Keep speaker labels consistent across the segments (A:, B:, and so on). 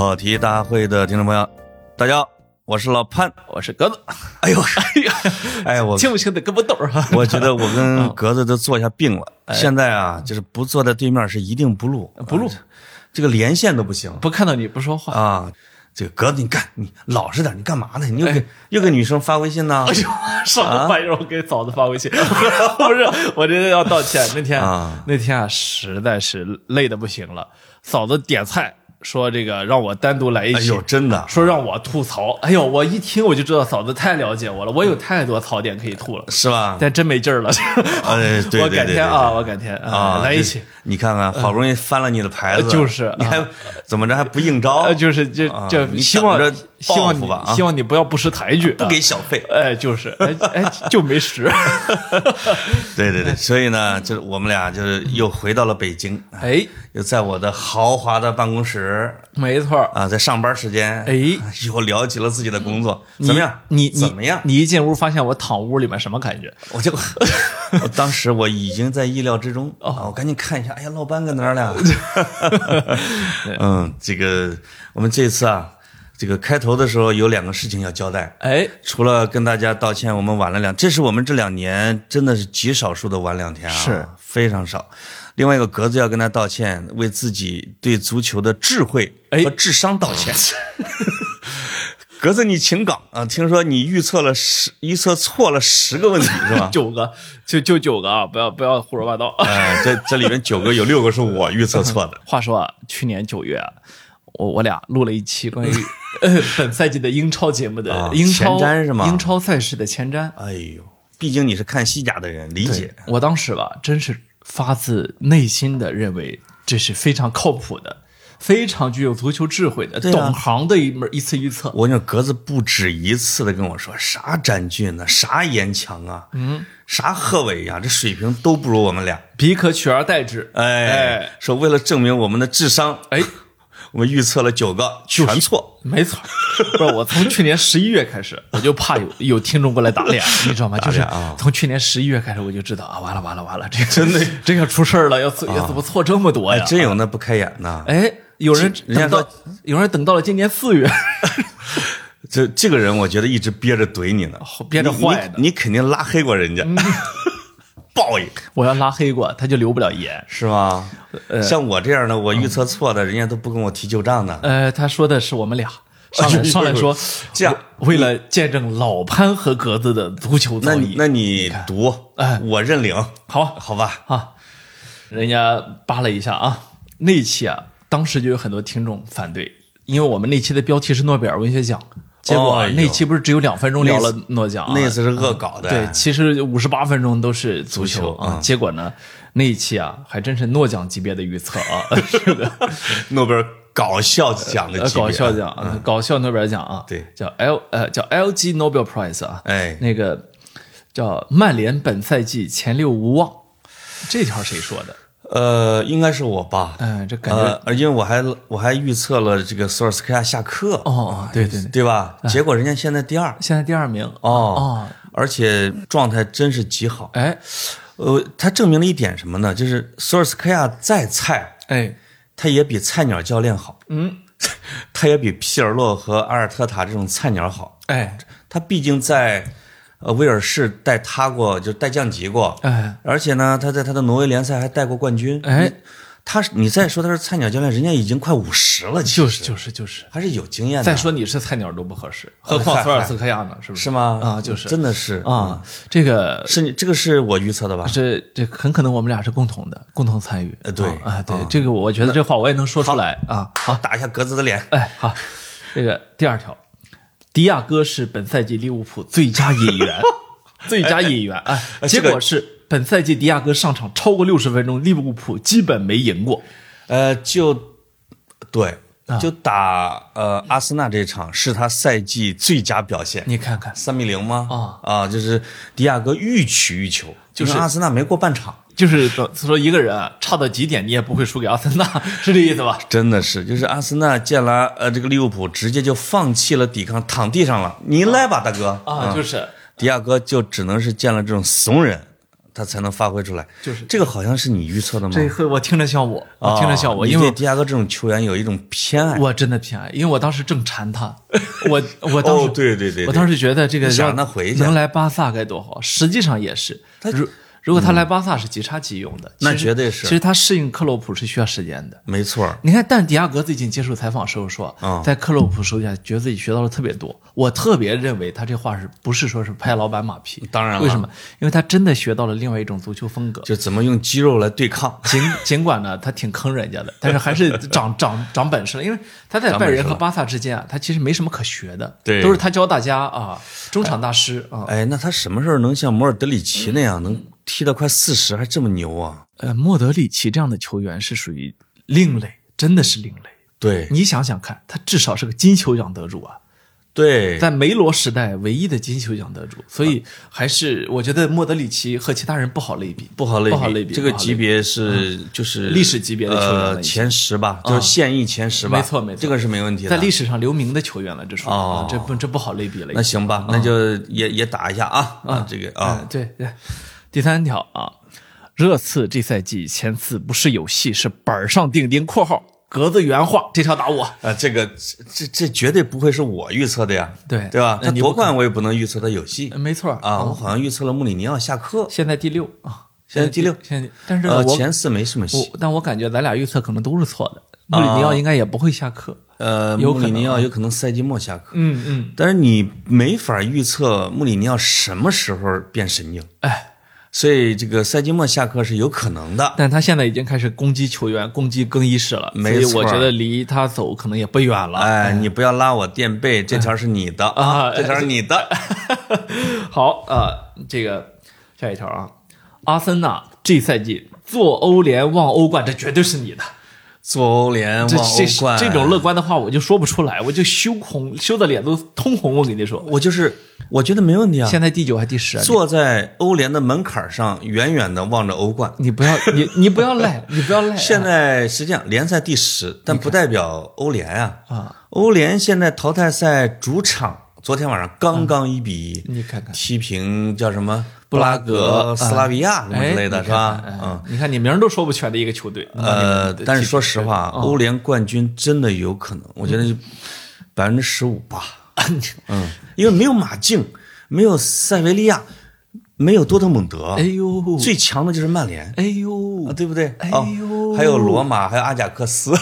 A: 跑题大会的听众朋友，大家好，我是老潘。
B: 我是格子，
A: 哎呦，哎呀，哎，我
B: 轻不轻的胳膊兜儿啊？
A: 我觉得我跟 格子都坐下病了。现在啊，就是不坐在对面是一定不录，
B: 不录
A: 啊这个连线都不行
B: 不看到你不说话，
A: 啊。这个格子，你干，你老实点，你干嘛呢？你又给又给女生发微信呢
B: 哎？呦，什么玩意儿？我给嫂子发微信，不是，我这要道歉。那天
A: 啊
B: 那天啊，实在是累的不行了。嫂子点菜说这个让我单独来一起，
A: 哎呦，真的
B: 说让我吐槽。哎呦，我一听我就知道嫂子太了解我了，我有太多槽点可以吐了，
A: 是吧？
B: 但真没劲儿了。
A: 哎，对
B: 我
A: 对对对
B: 改天啊，我改天
A: 啊，
B: 来一起。
A: 你看看，好不容易翻了你的牌子，
B: 就是
A: 你还怎么着还不应招
B: 呃，？就是就
A: 啊
B: 就
A: 你
B: 希望
A: 等着
B: 希望你
A: 报复吧啊
B: 希望你不要不识抬举，
A: 不给小费。
B: 哎，就是，哎哎，就没识，
A: 对对对，所以呢，就是我们俩就是又回到了北京，
B: 哎，
A: 又在我的豪华的办公室
B: 没错。
A: 啊，在上班时间，
B: 哎，
A: 又聊起了自己的工作，怎么样？
B: 你你
A: 怎么样？
B: 你一进屋发现我躺屋里面什么感觉？
A: 我就，我当时我已经在意料之中
B: 哦
A: 啊，我赶紧看一下，哎呀，老班搁哪儿了？嗯，这个我们这次啊，这个开头的时候有两个事情要交代。
B: 哎，
A: 除了跟大家道歉，我们晚了两，这是我们这两年真的是极少数的晚两天啊，
B: 是
A: 非常少。另外一个格子要跟他道歉，为自己对足球的智慧
B: 哎
A: 和智商道歉。格子，你请岗啊！听说你预测了十，预测错了十个问题是吧？
B: 九个，就就九个啊！不要不要胡说八道。
A: 哎，这这里面九个有六个是我预测错的。
B: 话说啊，去年九月啊，我我俩录了一期关于呃本赛季的英超节目的
A: 啊
B: 英超
A: 前瞻是吗
B: 英超赛事的前瞻。
A: 哎呦，毕竟你是看西甲的人，理解。
B: 我当时吧，真是发自内心的认为这是非常靠谱的，非常具有足球智慧的、
A: 啊
B: 懂行的一门一次预测。
A: 我跟你说，格子不止一次的跟我说，啥詹俊呢，啥严强啊，嗯，啥贺炜呀，这水平都不如我们俩。
B: 彼可取而代之。
A: 哎
B: 哎，
A: 说为了证明我们的智商，
B: 哎，
A: 我们预测了九个，全错。
B: 没错，不是我从去年十一月开始，我就怕有有听众过来打脸，你知道吗？就是
A: 脸啊
B: 从去年十一月开始，我就知道啊，完了完了完了，这个真的这要出事儿了，要错要怎么错这么多呀？
A: 真有那不开眼呐！
B: 哎，有人
A: 人家
B: 等到有人等到了今年四月，
A: 这这个人，我觉得一直憋着怼你呢，
B: 憋着坏的
A: 你你肯定拉黑过人家，报应
B: 我要拉黑过，他就留不了言。
A: 是吗？像我这样的，我预测错的，人家都不跟我提旧账呢。
B: 呃，他说的是我们俩上来上来说，
A: 这样
B: 为了见证老潘和格子的足球造诣，
A: 那你那你读，
B: 哎
A: 我认领，
B: 好
A: 好吧？
B: 啊，人家扒了一下啊，那期啊，当时就有很多听众反对，因为我们那期的标题是诺贝尔文学奖，结果那期不是只有两分钟聊了诺奖啊，
A: 那次是恶搞的，
B: 对，其实五十八分钟都是足球啊，结果呢，那一期啊，还真是诺奖级别的预测啊，是的，
A: 诺贝尔搞笑奖的
B: 搞笑奖，啊，搞笑诺贝尔奖啊，
A: 对。
B: 叫 L 呃叫 LG Nobel Prize 啊，
A: 哎。
B: 那个叫曼联本赛季前六无望，这条谁说的？
A: 呃，应该是我吧？
B: 嗯，这感觉
A: 呃，因为我还我还预测了这个索尔斯克亚下课，
B: 哦哦，对对对，
A: 对吧？结果人家现在第二。
B: 现在第二名。
A: 哦。
B: 哦，
A: 而且状态真是极好。
B: 哎。
A: 呃，他证明了一点什么呢？就是索尔斯克亚再菜，
B: 哎，
A: 他也比菜鸟教练好，
B: 嗯，
A: 他也比皮尔洛和阿尔特塔这种菜鸟好。
B: 哎。
A: 他毕竟在呃威尔士带他过，就带降级过，
B: 哎
A: 而且呢，他在他的挪威联赛还带过冠军。
B: 哎，
A: 他是你再说他是菜鸟教练，人家已经快五十了，
B: 就是就是就是，
A: 还是有经验的。
B: 再说你是菜鸟都不合适，何况索尔斯克亚呢？是不是？
A: 是吗？
B: 啊，就是
A: 真的是
B: 啊，这个
A: 是你这个是我预测的吧？
B: 这这很可能我们俩是共同的，共同参与。
A: 呃对
B: 啊，啊对，这个我觉得这话我也能说出来啊。
A: 好，打一下格子的脸。
B: 哎，好，这个第二条，迪亚哥是本赛季利物浦最佳引援，最佳引援。哎，结果是本赛季迪亚哥上场超过六十分钟，利物浦基本没赢过。
A: 呃，就对，
B: 啊
A: 就打呃阿森纳这场是他赛季最佳表现。
B: 你看看，
A: 三比零吗？
B: 啊
A: 啊，就是迪亚哥欲取欲求，就是阿森纳没过半场，
B: 就是说一个人啊，差到极点你也不会输给阿森纳，是这意思吧？
A: 真的是，就是阿森纳见了呃这个利物浦，直接就放弃了抵抗，躺地上了。你来吧，大哥
B: 啊，就是
A: 迪亚哥就只能是见了这种怂人，他他才能发挥出来。
B: 就是
A: 这个好像是你预测的吗？
B: 这回我听着像我，我听着像我，
A: 哦
B: 因为
A: 对迪亚哥这种球员有一种偏爱。
B: 我真的偏爱，因为我当时正馋他，我我当时、
A: 哦对对对对
B: 我当时觉得这个要
A: 让他回去
B: 能来巴萨该多好，实际上也是。如如果他来巴萨是即插即用的，
A: 那绝对是
B: 其实他适应克洛普是需要时间的。
A: 没错，
B: 你看，但迪亚哥最近接受采访时候说，
A: 嗯
B: 在克洛普手下觉得自己学到了特别多。我特别认为他这话是不是说是拍老板马屁？
A: 当然了
B: 为什么？因为他真的学到了另外一种足球风格。
A: 就怎么用肌肉来对抗。
B: 尽尽管呢，他挺坑人家的，但是还是 长长长本事了。因为他在拜仁和巴萨之间啊，他其实没什么可学的，
A: 对
B: 都是他教大家啊，中场大师啊。
A: 哎，那他什么时候能像摩尔德里奇那样，能踢到快四十还这么牛啊？
B: 呃，莫德里奇这样的球员是属于另类，真的是另类。
A: 对
B: 你想想看，他至少是个金球奖得主啊，
A: 对，
B: 在梅罗时代唯一的金球奖得主，所以还是我觉得莫德里奇和其他人不好类比，
A: 不好类
B: 不好类比
A: 这个级别是就是
B: 历史级别的球员
A: 呃前十吧，就是现役前十吧。
B: 没错没错
A: 这个是没问题的。
B: 在历史上留名的球员了，这属于、这不这不好类比了。
A: 那行吧，那就也也打一下啊啊，这个啊
B: 嗯，对对。第三条啊，热刺这赛季前四不是有戏，是板上钉钉（括号格子原话）。这条打我。
A: 啊，这个这这这绝对不会是我预测的呀，
B: 对
A: 对吧？他
B: 那
A: 夺冠我也不能预测他有戏
B: 呃没错
A: 啊，我好像预测了穆里尼奥下课，
B: 现在第六啊，
A: 现在第六
B: 现在但是
A: 前四没什么戏。
B: 我但我感觉咱俩预测可能都是错的。穆里尼奥应该也不会下课。
A: 呃，穆里尼奥有可能赛季末下课，
B: 嗯嗯，
A: 但是你没法预测穆里尼奥什么时候变神经，
B: 哎，
A: 所以这个赛季末下课是有可能的。
B: 但他现在已经开始攻击球员、攻击更衣室了，所以我觉得离他走可能也不远了。
A: 哎，你不要拉我垫背，这条是你的
B: 啊
A: 这条是你的。
B: 好，呃，这个下一条啊，阿森纳这赛季做欧联望欧冠，这绝对是你的。
A: 做欧联
B: 这这，这种乐观的话，我就说不出来，我就羞红，羞的脸都通红。我跟你说，
A: 我就是我觉得没问题啊。
B: 现在第九还第十啊？
A: 坐在欧联的门槛上，远远的望着欧冠。
B: 你不要你你不要赖，你不要赖啊。
A: 现在实际上联赛第十，但不代表欧联啊。
B: 啊，
A: 欧联现在淘汰赛主场昨天晚上刚刚一比一
B: 你看看
A: 踢平叫什么
B: 布拉格
A: 格、斯拉维亚什么之类的，
B: 哎
A: 是吧？嗯。
B: 哎你看你名儿都说不全的一个球队。
A: 呃，但是说实话，
B: 哦
A: 欧联冠军真的有可能，我觉得
B: 嗯
A: 百分之十五吧。嗯，因为没有马竞，没有塞维利亚，没有多特蒙德，
B: 哎呦，
A: 最强的就是曼联，
B: 哎呦
A: 啊，对不对？
B: 哎
A: 哦
B: 呦
A: 还有罗马，还有阿贾克斯，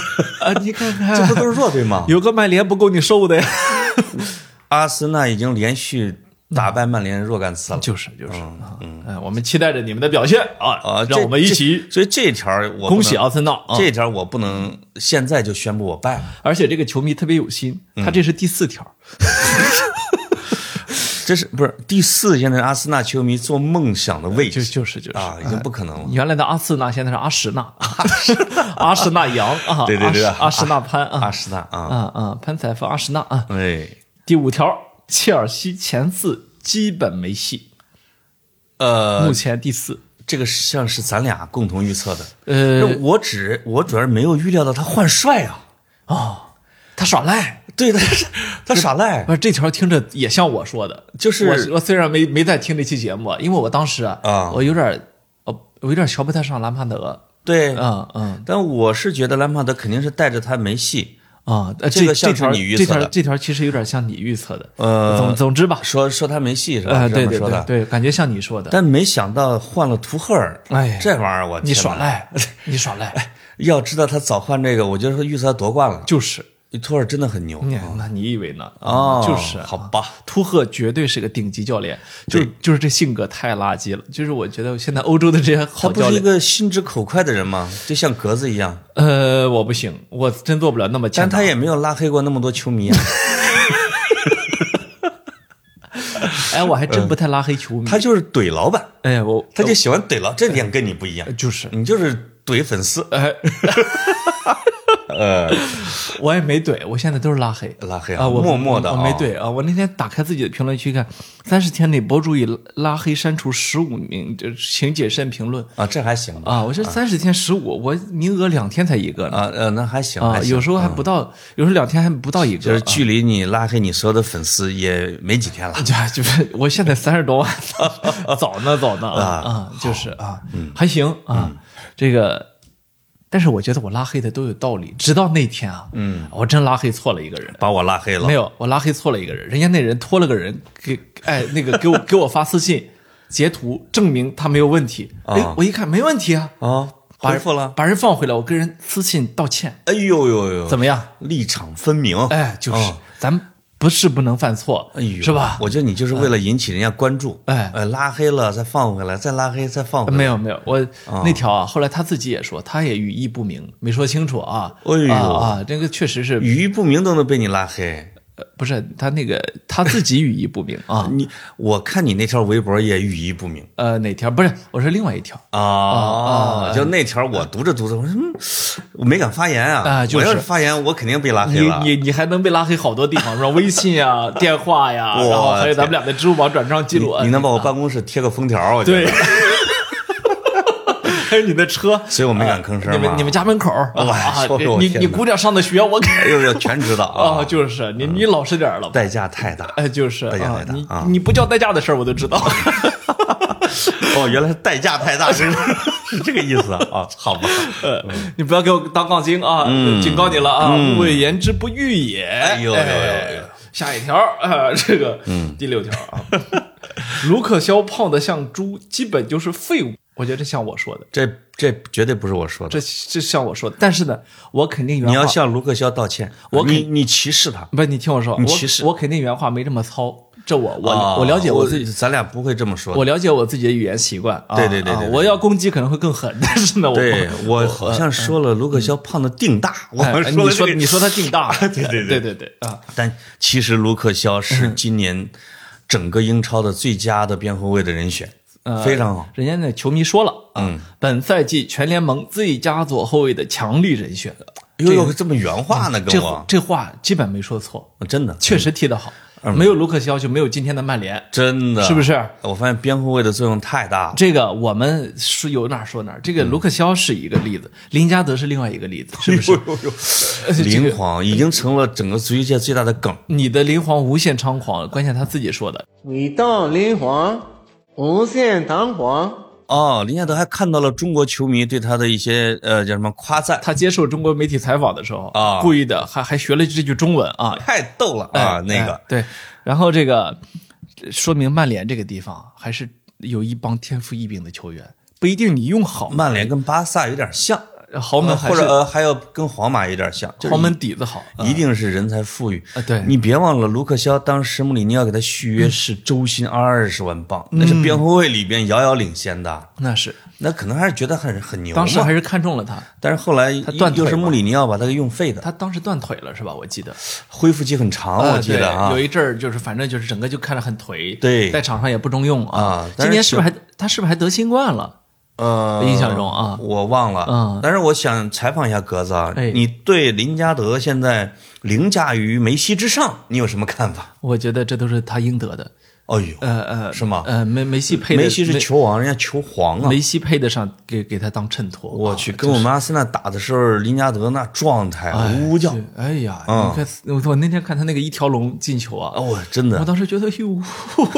B: 啊，你看 看，
A: 这不都是弱队吗？
B: 有个曼联不够你受的呀。
A: 阿森纳已经连续打败曼联若干次了。
B: 就是就是，嗯嗯，我们期待着你们的表现啊
A: 啊，
B: 让我们一起
A: 所以这条我
B: 恭喜阿森纳啊！
A: 这条我不能现在就宣布我败了。
B: 而且这个球迷特别有心，
A: 嗯
B: 他这是第四条，
A: 这是不是第四？现在阿森纳球迷做梦想的位
B: 就
A: 置
B: 就是就是
A: 啊，已经不可能了。
B: 原来的阿森纳现在是阿什纳，阿什纳杨啊，
A: 对对对
B: 阿什纳潘啊
A: 阿
B: 啊
A: 什纳啊，
B: 啊啊，潘采夫阿什纳啊。
A: 哎，
B: 第五条，切尔西前四基本没戏，
A: 呃
B: 目，前第四。
A: 这个像是咱俩共同预测的。
B: 呃，
A: 我只我主要是没有预料到他换帅啊，
B: 哦，他耍赖。
A: 对的，他耍赖
B: 不，是这条听着也像我说的，
A: 就是
B: 我我虽然没没在听这期节目，因为我当时啊，
A: 啊
B: 我有点儿，哦，我有点瞧不太上兰帕德，
A: 对，
B: 嗯嗯
A: 但我是觉得兰帕德肯定是带着他没戏。
B: 啊，呃
A: 这个像是
B: 这条
A: 你预测的
B: 这条这条其实有点像你预测的，
A: 呃
B: 总总之吧，
A: 说说他没戏是吧？
B: 对对。对对，感觉像你说的，
A: 但没想到换了图赫尔，
B: 哎
A: 这玩意儿我
B: 你！耍赖，你耍赖，
A: 要知道他早换这个，我就说预测他夺冠了。
B: 就是，
A: 图赫尔真的很牛
B: 你那你以为呢？
A: 哦，
B: 就是
A: 好吧。
B: 图赫绝对是个顶级教练，就就是这性格太垃圾了。就是我觉得现在欧洲的这些
A: 他
B: 好教练，
A: 不是一个心直口快的人吗？就像格子一样，
B: 呃，我不行，我真做不了那么。
A: 但他也没有拉黑过那么多球迷啊。
B: 哎，我还真不太拉黑球迷。
A: 他就是怼老板，
B: 哎，我
A: 他就喜欢怼老，这点跟你不一样。
B: 就是
A: 你就是怼粉丝。
B: 哎，
A: 呃，
B: 我也没怼，我现在都是拉黑。
A: 拉黑
B: 啊，我
A: 默默的
B: 我没怼啊。我那天打开自己的评论区看，三十天内博主已拉黑删除十五名，就请谨慎评论
A: 啊，这还行吧？
B: 啊。我这三十天十五，我名额两天才一个呢。
A: 啊呃，那还行
B: 啊，有时候还不到，有时候两天还不到一个。
A: 就是距离你拉黑你所有的粉丝也没几天了。
B: 就就是我现在三十多万，早呢早呢啊啊，就是啊，还行啊，这个。但是我觉得我拉黑的都有道理，直到那天啊，嗯，我真拉黑错了一个人，
A: 把我拉黑了。
B: 没有，我拉黑错了一个人，人家那人托了个人给，哎，那个给我 给我发私信，截图证明他没有问题。哎，我一看没问题啊，
A: 啊，回复了，
B: 把人放回来，我跟人私信道歉。
A: 哎呦呦呦，
B: 怎么样？
A: 立场分明。
B: 哎，就是咱。不是不能犯错，是吧？
A: 我觉得你就是为了引起人家关注，
B: 哎，
A: 呃，拉黑了再放回来，再拉黑再放回来。
B: 没有没有，我那条啊，后来他自己也说，他也语义不明，没说清楚啊。
A: 哎呦
B: 啊，这个确实是
A: 语义不明都能被你拉黑。
B: 不是他那个他自己语义不明啊！
A: 你我看你那条微博也语义不明。
B: 呃，哪条？不是，我说另外一条
A: 啊啊！就那条，我读着读着，我说嗯，我没敢发言啊！
B: 啊，就是
A: 我要是发言，我肯定被拉黑了。
B: 你你你还能被拉黑好多地方，是吧？微信啊、电话呀，然后还有咱们俩的支付宝转账记录。
A: 你能把我办公室贴个封条？我觉得。
B: 对。还有你的车，
A: 所以我没敢吭声。
B: 你们你们家门口
A: 啊，
B: 你你姑娘上的学，我
A: 哎呦呦，全知道
B: 啊！就是你你老实点了，
A: 代价太大。
B: 哎，就是
A: 代价太大
B: 你你不叫代价的事儿我都知道。
A: 哦，原来是代价太大，是是这个意思啊？好吧，
B: 呃，你不要给我当杠精啊！警告你了啊！勿谓言之不预也。哎
A: 呦呦呦！
B: 下一条啊，这个第六条啊，卢克肖胖的像猪，基本就是废物。我觉得这像我说的，
A: 这这绝对不是我说的，
B: 这这像我说的。但是呢，我肯定原话。
A: 你要向卢克肖道歉，
B: 我
A: 你你歧视他，
B: 不，你听我说，
A: 你歧视
B: 我肯定原话没这么糙。这我我我了解我自己，
A: 咱俩不会这么说。
B: 我了解我自己的语言习惯。
A: 对对对对，
B: 我要攻击可能会更狠，但是呢，
A: 对我好像说了卢克肖胖的腚大，我说
B: 你说你说他腚大，
A: 对对
B: 对对对啊。
A: 但其实卢克肖是今年整个英超的最佳的边后卫的人选。非常好，
B: 人家那球迷说了啊，本赛季全联盟最佳左后卫的强力人选。
A: 哟哟，这么原话呢？跟我
B: 这话基本没说错，
A: 真的，
B: 确实踢得好。没有卢克肖就没有今天的曼联，
A: 真的
B: 是不是？
A: 我发现边后卫的作用太大了。
B: 这个我们是有哪说哪。这个卢克肖是一个例子，林加德是另外一个例子，是不是？
A: 林皇已经成了整个足球界最大的梗。
B: 你的林皇无限猖狂，关键他自己说的。
C: 你当林皇。无限弹簧
A: 哦，林加德还看到了中国球迷对他的一些呃叫什么夸赞。
B: 他接受中国媒体采访的时候啊，故意的还还学了这句中文啊，
A: 太逗了啊！那个
B: 对，然后这个说明曼联这个地方还是有一帮天赋异禀的球员，不一定你用好。
A: 曼联跟巴萨有点像。
B: 豪门
A: 或者呃还要跟皇马有点像，
B: 豪门底子好，
A: 一定是人才富裕
B: 啊！对，
A: 你别忘了卢克肖当时穆里尼奥给他续约是周薪二十万镑，那是边后卫里边遥遥领先的。
B: 那是，
A: 那可能还是觉得很很牛。
B: 当时还是看中了他，
A: 但是后来
B: 他断
A: 就是穆里尼奥把他给用废的。
B: 他当时断腿了是吧？我记得
A: 恢复期很长，我记得啊，
B: 有一阵儿就是反正就是整个就看着很颓，
A: 对，
B: 在场上也不中用啊。今年是不是还他是不是还得新冠了？
A: 呃，
B: 印象中啊，
A: 我忘了。
B: 嗯，
A: 但是我想采访一下格子啊，你对林加德现在凌驾于梅西之上，你有什么看法？
B: 我觉得这都是他应得的。
A: 哎呦，
B: 呃呃，
A: 是吗？
B: 呃，梅梅西配
A: 梅西是球王，人家球皇啊。
B: 梅西配得上给给他当衬托。
A: 我去，跟我们阿森纳打的时候，林加德那状态呜呜叫。
B: 哎呀，你看我我那天看他那个一条龙进球啊，
A: 哦，真的，
B: 我当时觉得哟，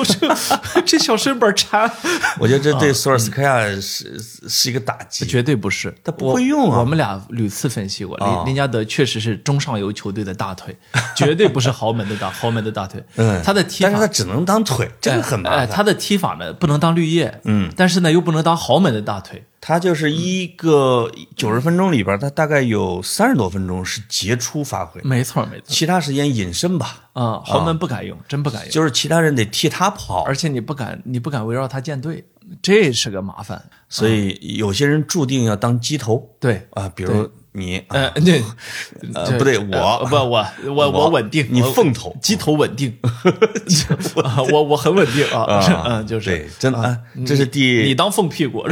B: 这这小身板馋。
A: 我觉得这对索尔斯克亚是是一个打击。
B: 绝对不是，
A: 他不会用啊。
B: 我们俩屡次分析过，林林加德确实是中上游球队的大腿，绝对不是豪门的大 豪门的大腿。
A: 嗯，
B: 他的踢
A: 法，但是他只能当腿。这个很麻
B: 烦，他的踢法呢不能当绿叶，
A: 嗯，
B: 但是呢又不能当豪门的大腿。
A: 他就是一个九十分钟里边，他大概有三十多分钟是杰出发挥，
B: 没错没错。
A: 其他时间隐身吧，
B: 啊，豪门不敢用，真不敢用。
A: 就是其他人得替他跑，
B: 而且你不敢，你不敢围绕他建队，这是个麻烦。
A: 所以有些人注定要当鸡头，
B: 对
A: 啊，比如。你
B: 呃，对，
A: 呃，不对，我
B: 不我 我我稳定，
A: 你凤头
B: 鸡头稳定，我我很稳定啊，嗯，就是
A: 对，真的啊，这是第
B: 你当凤屁股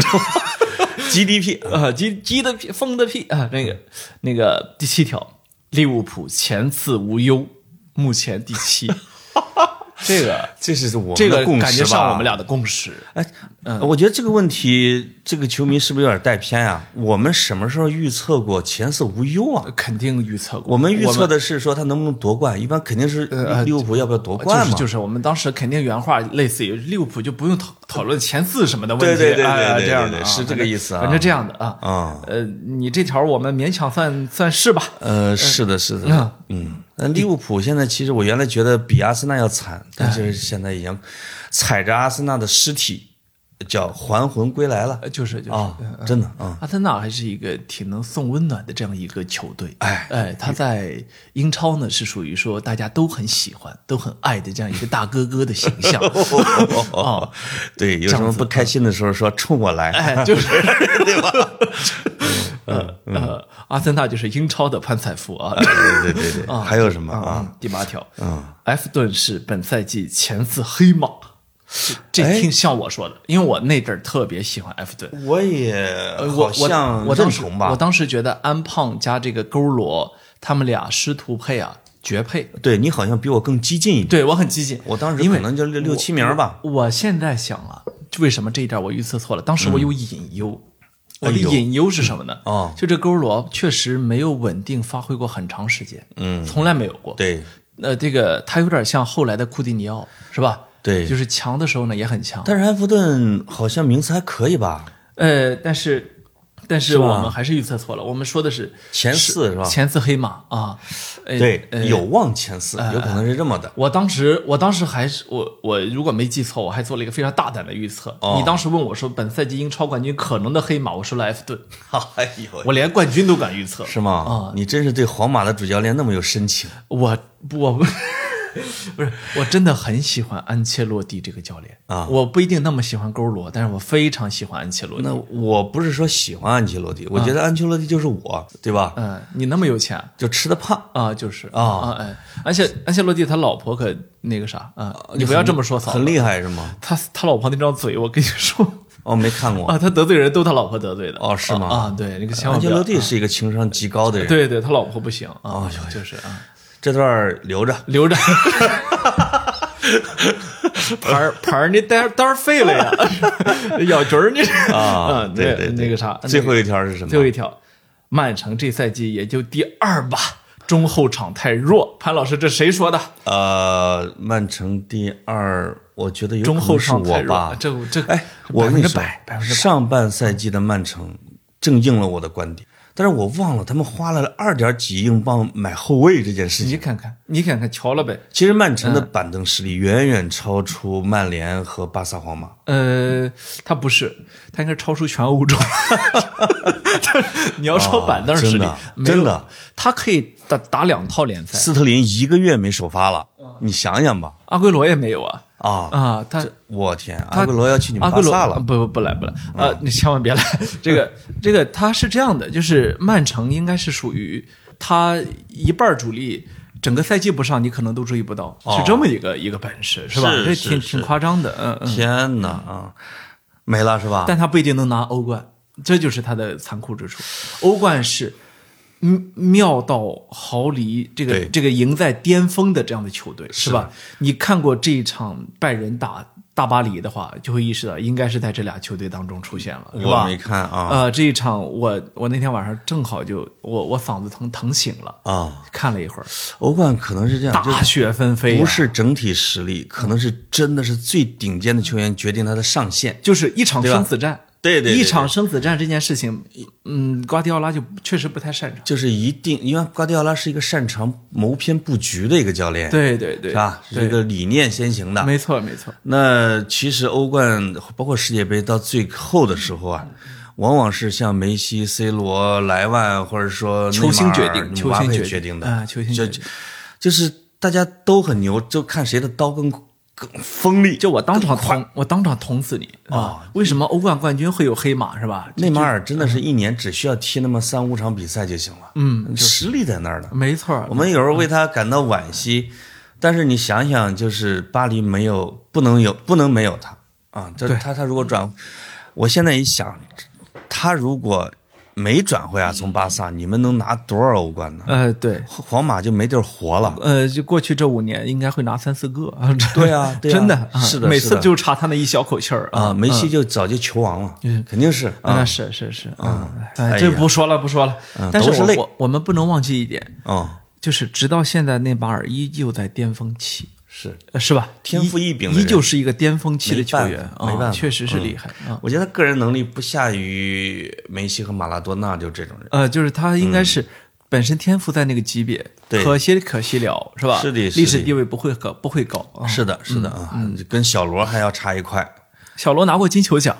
A: ，GDP
B: 啊，鸡鸡的屁，凤的屁啊，那个那个第七条，利物浦前次无忧，目前第七。这个
A: 这是我们
B: 这个
A: 共
B: 感觉？上我们俩的共识。
A: 哎，嗯我觉得这个问题，这个球迷是不是有点带偏啊？我们什么时候预测过前四无忧啊？
B: 肯定预测过，
A: 我们预测的是说他能不能夺冠，一般肯定是利物浦要不要夺冠嘛？
B: 就是就是我们当时肯定原话类似于利物浦就不用讨讨论前四什么的问题，
A: 对对对对
B: 哎
A: 对对
B: 这样的啊
A: 是这个意思啊
B: 反正这样的啊
A: 啊
B: 呃，你这条我们勉强算算是吧，
A: 呃，是的，是的
B: 嗯，
A: 嗯。那利物浦现在其实我原来觉得比阿森纳要惨，但是现在已经踩着阿森纳的尸体叫还魂归来了。
B: 呃就是就是。
A: 啊，真的啊。
B: 阿森纳还是一个挺能送温暖的这样一个球队，
A: 哎
B: 哎，他在英超呢是属于说大家都很喜欢、都很爱的这样一个大哥哥的形象，哦，
A: 对，有什么不开心的时候说冲我来，
B: 哎，就是。对吧？呃呃，阿森纳就是英超的潘采夫啊，
A: 对对对对，还有什么？啊？
B: 啊，第八条，嗯，埃弗顿是本赛季前四黑马，这挺像我说的，因为我那阵儿特别喜欢埃弗顿，
A: 我也
B: 我
A: 好像
B: 我我当时
A: 认同吧
B: 我。当时觉得安胖加这个勾罗，他们俩师徒配啊，绝配。
A: 对你好像比我更激进一点，
B: 对我很激进，
A: 我当时可能就六六七名吧。
B: 我现在想啊，为什么这一点我预测错了？当时我有隐忧，我的隐忧是什么呢？
A: 哦
B: 就这勾罗确实没有稳定发挥过很长时间，嗯，从来没有过。，
A: 对
B: 呃，这个他有点像后来的库蒂尼奥，是吧？
A: 对
B: 就是强的时候呢也很强，
A: 但是埃弗顿好像名次还可以吧？
B: 呃，但是但是我们还是预测错了，我们说的是
A: 前四是吧？
B: 前四黑马啊，呃
A: 对，
B: 呃
A: 有望前四，有可能是这么的。
B: 我当时，我当时还是我我如果没记错，我还做了一个非常大胆的预测。
A: 哦
B: 你当时问我说，本赛季英超冠军可能的黑马，我说了埃弗顿，
A: 哎呦，
B: 我连冠军都敢预测。
A: 是吗？
B: 啊
A: 你真是对皇马的主教练那么有深情。
B: 我我不 不是，我真的很喜欢安切洛蒂这个教练
A: 啊
B: 我不一定那么喜欢勾罗，但是我非常喜欢安切洛蒂。
A: 那我不是说喜欢安切洛蒂，我觉得安切洛蒂就是我，对吧？
B: 嗯，你那么有钱
A: 就吃的胖。
B: 啊，就是
A: 啊
B: 啊，哎，而且安切洛蒂他老婆可那个啥啊，你不要这么说
A: 很厉害是吗？
B: 他他老婆那张嘴，我跟你说。
A: 哦，没看过。
B: 啊，他得罪人都他老婆得罪的。
A: 哦是吗
B: 啊，啊对，那个
A: 安切洛蒂是一个情商极高的人。，
B: 对对，他老婆不行啊，就是啊，
A: 这段留着。
B: 留着。牌儿牌儿，你单单废了呀！咬局儿你
A: 啊对对对
B: 那个啥，
A: 最后一条是什么？
B: 最后一条，曼城这赛季也就第二吧，中后场太弱。潘老师，这谁说的？
A: 呃，曼城第二，我觉得有可
B: 中后场太弱
A: 我吧。
B: 这这
A: 哎，我跟你说。上半赛季的曼城正应了我的观点，但是我忘了他们花了二点几英镑买后卫这件事情。
B: 你看看，你看看，瞧了呗。
A: 其实曼城的板凳实力远远超出曼联和巴萨、皇马。
B: 呃，他不是，他应该超出全欧洲。你要说板凳实力，
A: 啊真的真的，
B: 他可以打打两套联赛。
A: 斯特林一个月没首发了，你想想吧。
B: 阿圭罗也没有啊
A: 啊，
B: 啊，他
A: 我天，阿圭罗要去你们巴萨了。
B: 不不不来不来啊！你千万别来。这个 这个他是这样的，就是曼城应该是属于他一半主力。整个赛季不上，你可能都注意不到，是这么一个一个本事，是吧？
A: 是是是
B: 这挺挺夸张的，嗯嗯。
A: 天哪啊，没了是吧？
B: 但他不一定能拿欧冠，这就是他的残酷之处。欧冠是嗯妙到毫厘，这个这个赢在巅峰的这样的球队是吧？你看过这一场拜仁打大巴黎的话，就会意识到应该是在这俩球队当中出现了，是吧？
A: 我没看啊
B: 呃，这一场我我那天晚上正好就我我嗓子疼疼醒了，
A: 啊！
B: 看了一会儿，
A: 欧冠可能是这样，
B: 大雪纷飞啊、
A: 不是整体实力，可能是真的是最顶尖的球员决定他的上限。
B: 就是一场生死战。
A: 对对对
B: 一场生死战这件事情，嗯，瓜迪奥拉就确实不太擅长。
A: 就是一定，因为瓜迪奥拉是一个擅长谋篇布局的一个教练，
B: 对对对，
A: 是吧？是一个理念先行的。
B: 没错没错。
A: 那其实欧冠包括世界杯到最后的时候啊，往往是像梅西、C 罗、莱万，或者说
B: 球星决定球星决定
A: 的
B: 啊球星
A: 就
B: 决定
A: 就是大家都很牛，就看谁的刀更更锋利。
B: 就我当场捅，我当场捅死你啊！为什么欧冠冠军会有黑马是吧？
A: 内马尔真的是一年只需要踢那么三五场比赛就行了，嗯，实力在那儿的。
B: 没错，
A: 我们有时候为他感到惋惜，但是你想想，就是巴黎没有，不能有，不能没有他啊！他他如果转，我现在一想，他如果没转会啊，从巴萨，你们能拿多少欧冠呢？
B: 呃，对，
A: 皇马就没地儿活了。
B: 呃，就过去这五年应该会拿三四个。啊。
A: 对啊，对啊
B: 真的啊
A: 是的
B: 每次就差他那一小口气儿
A: 啊，梅西就早就球王了，肯定是
B: 啊，
A: 啊，
B: 是是是啊，
A: 哎呀。
B: 哎这不说了不说了。但是我我我们不能忘记一点，
A: 啊，
B: 就是直到现在，内马尔依旧在巅峰期。
A: 是。
B: 呃是吧？
A: 天赋异禀
B: 依旧是一个巅峰期的球员
A: 没办法没办法
B: 啊，确实是厉害啊。
A: 我觉得个人能力不下于梅西和马拉多纳，就这种人。
B: 呃，就是他应该是本身天赋在那个级别，可惜可惜了，是吧？
A: 是的
B: 历史地位不会高，不会高啊。
A: 是的，是的啊，跟小罗还要差一块，
B: 小罗拿过金球奖，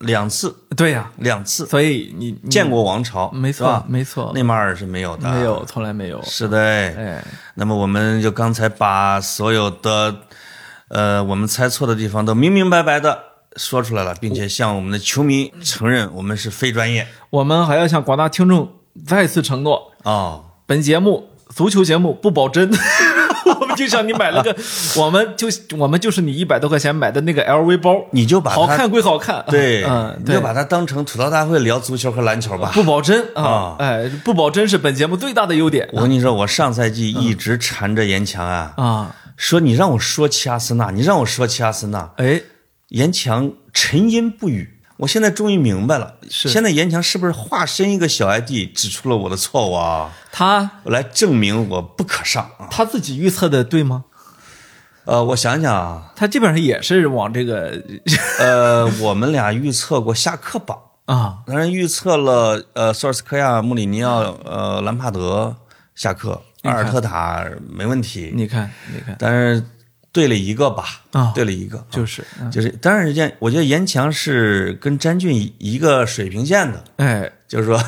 A: 两次，
B: 对呀，
A: 两次
B: 所以你你
A: 建国王朝，
B: 没错没错，
A: 内马尔是没有的，
B: 没有，从来没有。
A: 是的，哎。
B: 哎，
A: 那么我们就刚才把所有的，呃，我们猜错的地方都明明白白的说出来了，并且向我们的球迷承认我们是非专业
B: 我们还要向广大听众再次承诺，
A: 哦。
B: 本节目足球节目不保真。就像你买了个，我们就我们就是你一百多块钱买的那个 LV 包，
A: 你就把它
B: 好看归好看，
A: 对，
B: 嗯，
A: 你就把它当成吐槽大会聊足球和篮球吧。
B: 不保真啊
A: 啊，
B: 哎，不保真是本节目最大的优点
A: 我跟你说，我上赛季一直缠着严强啊，
B: 啊。
A: 说你让我说齐阿森纳，你让我说齐阿森纳，
B: 哎，
A: 严强沉吟不语。我现在终于明白了，
B: 是。
A: 现在严强是不是化身一个小 ID，指出了我的错误啊，
B: 他
A: 来证明我不可上啊。
B: 他自己预测的对吗？
A: 呃，我想想啊，
B: 他基本上也是往这个
A: 呃，我们俩预测过下课榜，
B: 啊，
A: 当然预测了呃，索尔斯克亚、穆里尼奥、呃，兰帕德下课，阿尔特塔没问题，
B: 你看，你看，
A: 但是对了一个吧，
B: 啊
A: 对了一个，
B: 就是，嗯。
A: 就是，当然，严，我觉得严强是跟詹俊一个水平线的，
B: 哎，
A: 就是说，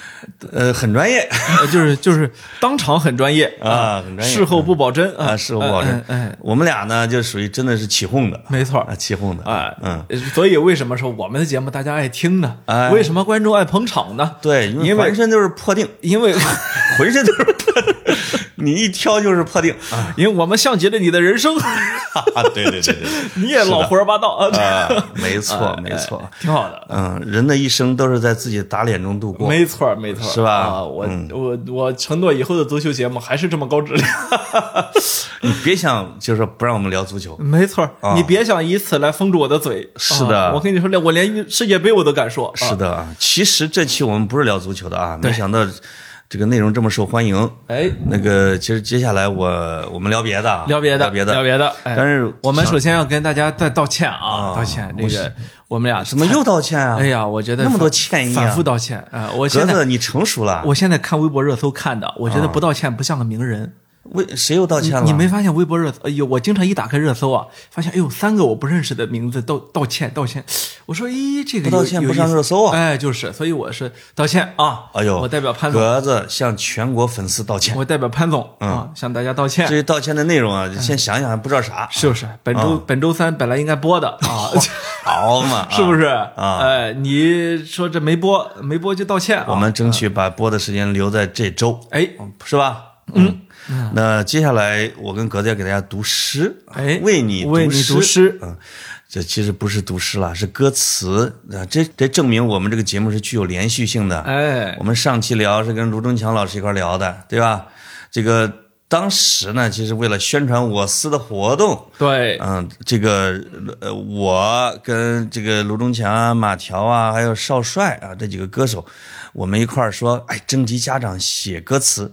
A: 呃，很专业。
B: 呃就是就是当场很专业
A: 啊，很专业，
B: 事后不保真
A: 啊，事后不保真。
B: 哎，哎
A: 我们俩呢，就属于真的是起哄的，
B: 没错。
A: 啊，起哄的，
B: 哎，
A: 嗯，
B: 所以为什么说我们的节目大家爱听呢？
A: 哎。
B: 为什么观众爱捧场呢？
A: 对，因
B: 因为
A: 浑身都是破腚，
B: 因为
A: 浑身都是破腚，你一挑就是破腚啊，
B: 因为我们像极了你的人生，
A: 啊，对对对对，
B: 你也老胡说八道。啊，
A: 啊，没错
B: 哎
A: 没错。
B: 哎，挺好的。
A: 嗯，人的一生都是在自己打脸中度过，
B: 没错，没错，
A: 是吧？
B: 啊，我
A: 嗯。
B: 我我承诺以后的足球节目还是这么高质量。
A: 你别想就是不让我们聊足球，
B: 没错，
A: 啊。
B: 你别想以此来封住我的嘴。
A: 是的。
B: 啊我跟你说，我连世界杯我都敢说。啊，
A: 是的啊，其实这期我们不是聊足球的啊，没想到这个内容这么受欢迎。
B: 哎，
A: 那个，其实接下来我我们聊别的啊，
B: 聊别的，
A: 聊别的，
B: 聊别的。哎
A: 但是
B: 我们首先要跟大家再道歉啊，
A: 啊
B: 道歉。这个我们俩
A: 怎么又道歉啊？
B: 哎呀，我觉得
A: 那么多歉意啊
B: 反复道歉啊！我现在，
A: 你成熟了。
B: 我现在看微博热搜看的，我觉得不道歉不像个名人。
A: 为谁又道歉了？
B: 你没发现微博热搜？哎呦，我经常一打开热搜啊，发现哎呦三个我不认识的名字道道歉道歉。我说咦，这个
A: 不道歉不上热搜啊
B: 哎，就是，所以我是道歉啊。
A: 哎呦，
B: 我代表潘总，
A: 格子向全国粉丝道歉。
B: 我代表潘总
A: 嗯
B: 啊，向大家道歉
A: 至。于道歉的内容啊，先想想还不知道啥，
B: 是不是？本周
A: 啊
B: 本周三本来应该播的啊，
A: 好嘛？
B: 是不是？
A: 啊
B: 哎，你说这没播，没播就道歉啊。
A: 我们争取把播的时间留在这周，
B: 哎，
A: 是吧？嗯。那接下来我跟格子要给大家读诗，
B: 哎
A: 为你
B: 为你读诗
A: 嗯，这其实不是读诗了，是歌词啊。这这证明我们这个节目是具有连续性的。
B: 哎
A: 我们上期聊是跟卢中强老师一块聊的，对吧？这个当时呢，其实为了宣传我司的活动，
B: 对，
A: 嗯，这个呃，我跟这个卢中强啊、马条啊，还有少帅啊这几个歌手，我们一块儿说，哎，征集家长写歌词，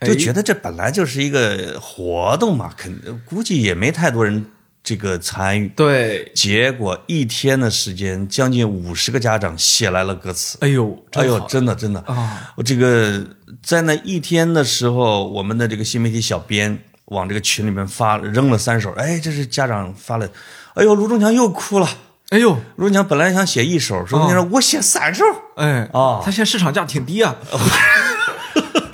A: 就
B: 哎
A: 觉得这本来就是一个活动嘛，肯估计也没太多人这个参与。
B: 对，
A: 结果一天的时间，将近五十个家长写来了歌词。
B: 哎呦，
A: 哎呦，真的真的
B: 啊！
A: 我这个在那一天的时候，我们的这个新媒体小编往这个群里面发扔了三首，哎，这是家长发了，哎呦，卢中强又哭了。
B: 哎呦，
A: 卢中强本来想写一首，说你说我写三首，
B: 哎
A: 啊
B: 他现在市场价挺低啊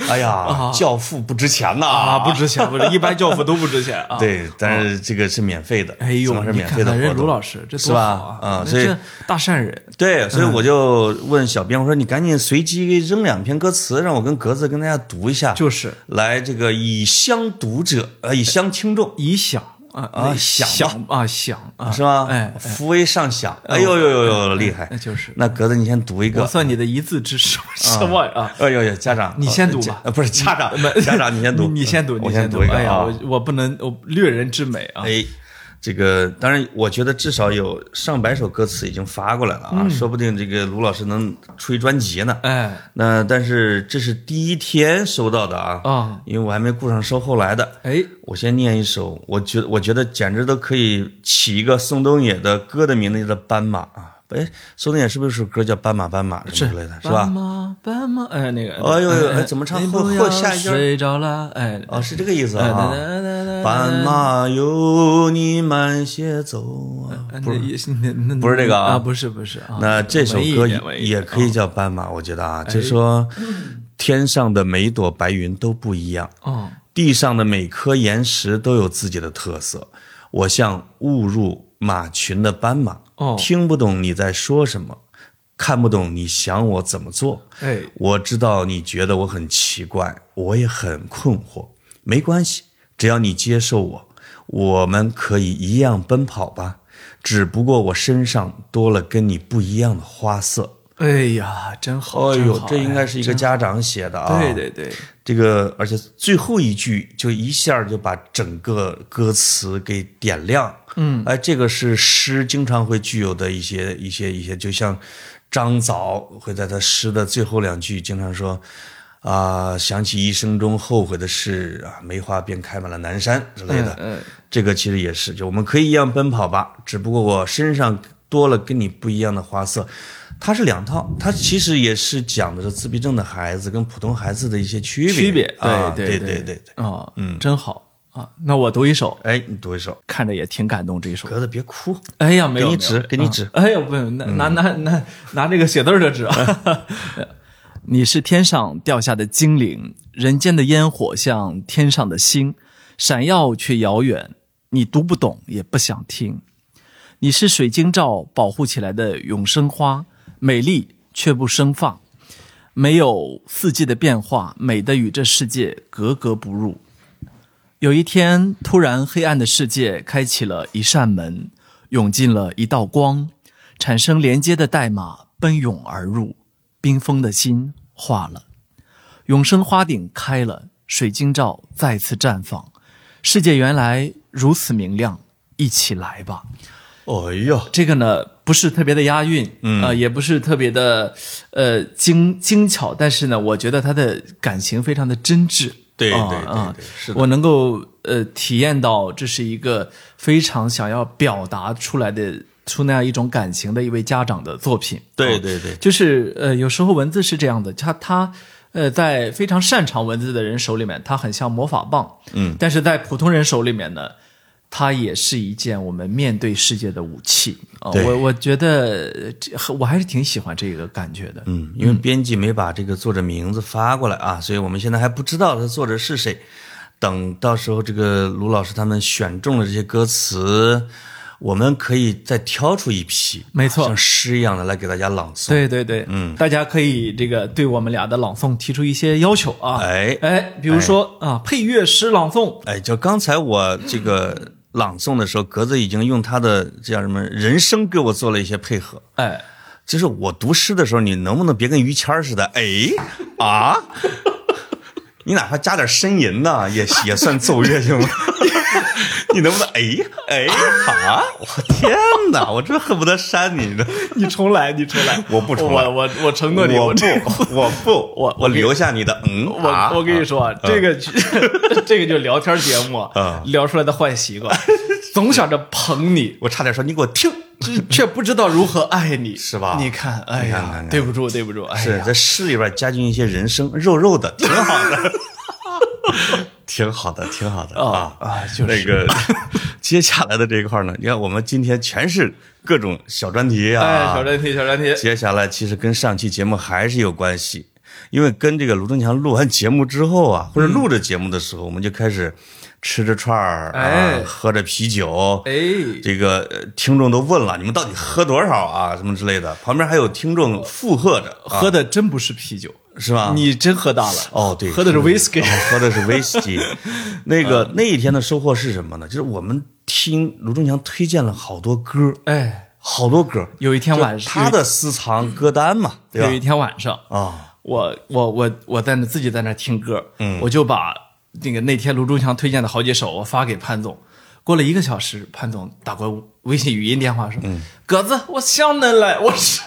A: 哎呀，教父不值钱呐
B: 啊，不。值钱，不是 一般教父都不值钱啊。，
A: 对，但是这个是免费的，
B: 哎呦，
A: 是免费的活
B: 看看人卢
A: 动。
B: 老师这
A: 是吧
B: 啊！
A: 啊所以
B: 大善人，
A: 对，所以我就问小编，我说你赶紧随机扔两篇歌词，让我跟格子跟大家读一下，
B: 就是
A: 来这个以乡读者，呃，以乡听众，
B: 以想啊
A: 啊
B: 想
A: 想
B: 啊想啊
A: 是吧？
B: 哎，
A: 扶危上想，哎呦呦呦呦，厉害！
B: 那就是
A: 那格子，你先读一个。
B: 我算你的一字之首，什么啊？
A: 哎呦呦，家长，
B: 你先读吧
A: 呃不是家长，家长 你先读，
B: 你你先读，
A: 我
B: 你先
A: 读一个
B: 哎呀，
A: 啊。
B: 我我不能，我略人之美啊！
A: 哎，这个当然，我觉得至少有上百首歌词已经发过来了啊，说不定这个卢老师能出一专辑呢。
B: 哎
A: 那但是这是第一天收到的啊，
B: 啊
A: 因为我还没顾上收后来的。
B: 哎，
A: 我先念一首，我觉得我觉得简直都可以起一个宋冬野的歌的名字，叫《斑马》啊。哎，宋冬野是不是有首歌叫《斑马斑马》什么之类的，是吧
B: 斑
A: 吧？
B: 马斑马，哎那个，
A: 哎呦呦哎怎么唱后
B: 你不要
A: 后下一句
B: 睡着了，哎
A: 哦，是这个意思
B: 哎
A: 啊。斑马有你慢些走啊。
B: 哎那也那那
A: 不是这个啊
B: 啊，不是不是啊，
A: 那这首歌也可以叫斑马，我觉得啊，就说天上的每一朵白云都不一样，
B: 哦
A: 地上的每颗岩石都有自己的特色。我像误入马群的斑马，
B: 哦
A: 听不懂你在说什么，看不懂你想我怎么做。
B: 哎
A: 我知道你觉得我很奇怪，我也很困惑。没关系，只要你接受我，我们可以一样奔跑吧。只不过我身上多了跟你不一样的花色。
B: 哎呀，真好，
A: 哎呦这应该是一个家长写的啊！
B: 对对对，
A: 这个，而且最后一句就一下就把整个歌词给点亮。嗯，哎，这个是诗经常会具有的一些一些一些，就像张枣会在他诗的最后两句经常说。啊，想起一生中后悔的事啊，梅花便开满了南山之类的。
B: 嗯嗯
A: 这个其实也是，就我们可以一样奔跑吧，只不过我身上多了跟你不一样的花色。它是两套，它其实也是讲的是自闭症的孩子跟普通孩子的一些区别。
B: 区别，
A: 啊，
B: 对
A: 对
B: 对
A: 对对。
B: 啊，嗯，真好啊。那我读一首，
A: 哎，你读一首，
B: 看着也挺感动，这一首。
A: 格子别哭。
B: 哎呀，没有，
A: 给你纸给你纸
B: 啊哎呀，不用，拿拿拿拿拿这个写字儿的纸啊。你是天上掉下的精灵，人间的烟火像天上的星，闪耀却遥远，你读不懂也不想听。你是水晶罩保护起来的永生花，美丽却不生放，没有四季的变化，美的与这世界格格不入。有一天，突然黑暗的世界开启了一扇门，涌进了一道光，产生连接的代码奔涌而入，冰封的心化了，永生花顶开了，水晶罩再次绽放，世界原来如此明亮，一起来吧。
A: 哎呦，
B: 这个呢不是特别的押韵，嗯、呃，也不是特别的呃精精巧，但是呢，我觉得他的感情非常的真挚。啊
A: 对对对
B: 我能够呃体验到这是一个非常想要表达出来的出那样一种感情的一位家长的作品。啊
A: 对对对，
B: 就是呃，有时候文字是这样的，他他呃，在非常擅长文字的人手里面，他很像魔法棒，
A: 嗯，
B: 但是在普通人手里面呢，它也是一件我们面对世界的武器。我我觉得呃这我还是挺喜欢这个感觉的。
A: 嗯，因为编辑没把这个作者名字发过来啊，所以我们现在还不知道他作者是谁。等到时候这个卢老师他们选中了这些歌词，我们可以再挑出一批，
B: 没错。
A: 像诗一样的来给大家朗诵。
B: 对对对，嗯，大家可以这个对我们俩的朗诵提出一些要求啊，
A: 哎。
B: 哎，比如说啊，配乐诗朗诵，
A: 哎，就刚才我这个朗诵的时候，格子已经用他的这叫什么人声给我做了一些配合。
B: 哎，
A: 就是我读诗的时候，你能不能别跟于谦儿似的？哎啊，你哪怕加点呻吟呢，也也算奏乐行吗？你能不能哎哎啊？我天哪，我真恨不得扇你呢！
B: 你重来，你重来，
A: 我不重来
B: 我我我承诺你，
A: 我不，我不，
B: 我
A: 我留下你的嗯
B: 我
A: 啊！
B: 我跟你说啊，这个 这个就聊天节目
A: 啊
B: 聊出来的坏习惯，总想着捧你，
A: 我差点说你给我听。
B: 却却不知道如何爱你，
A: 是吧
B: 你看，哎呀对不住，对不住，哎呀，
A: 是在诗里边加进一些人声，肉肉的，挺好的，挺好的，挺好的啊
B: 啊。啊就是。
A: 那个 接下来的这一块呢，你看我们今天全是各种小专题啊，
B: 哎，小专题，小专题，
A: 接下来其实跟上期节目还是有关系，因为跟这个卢正强录完节目之后啊，或者录着节目的时候，我们就开始吃着串儿啊
B: 哎，
A: 喝着啤酒，
B: 哎，
A: 这个呃听众都问了，你们到底喝多少啊？什么之类的。旁边还有听众附和着，啊。
B: 喝的真不是啤酒，
A: 是吧？
B: 你真喝大了
A: 哦，对，
B: 喝的是 whisky，
A: 喝的是 whisky。那个那一天的收获是什么呢？就是我们听卢中强推荐了好多歌，
B: 哎，
A: 好多歌。
B: 有一天晚上，
A: 他的私藏歌单嘛，对吧？
B: 有一天晚上
A: 啊，
B: 我我我我在那自己在那听歌，嗯，我就把那个那天卢中强推荐的好几首我发给潘总。过了一个小时，潘总打过微信语音电话说：“鸽子，我想恁了。”我说：“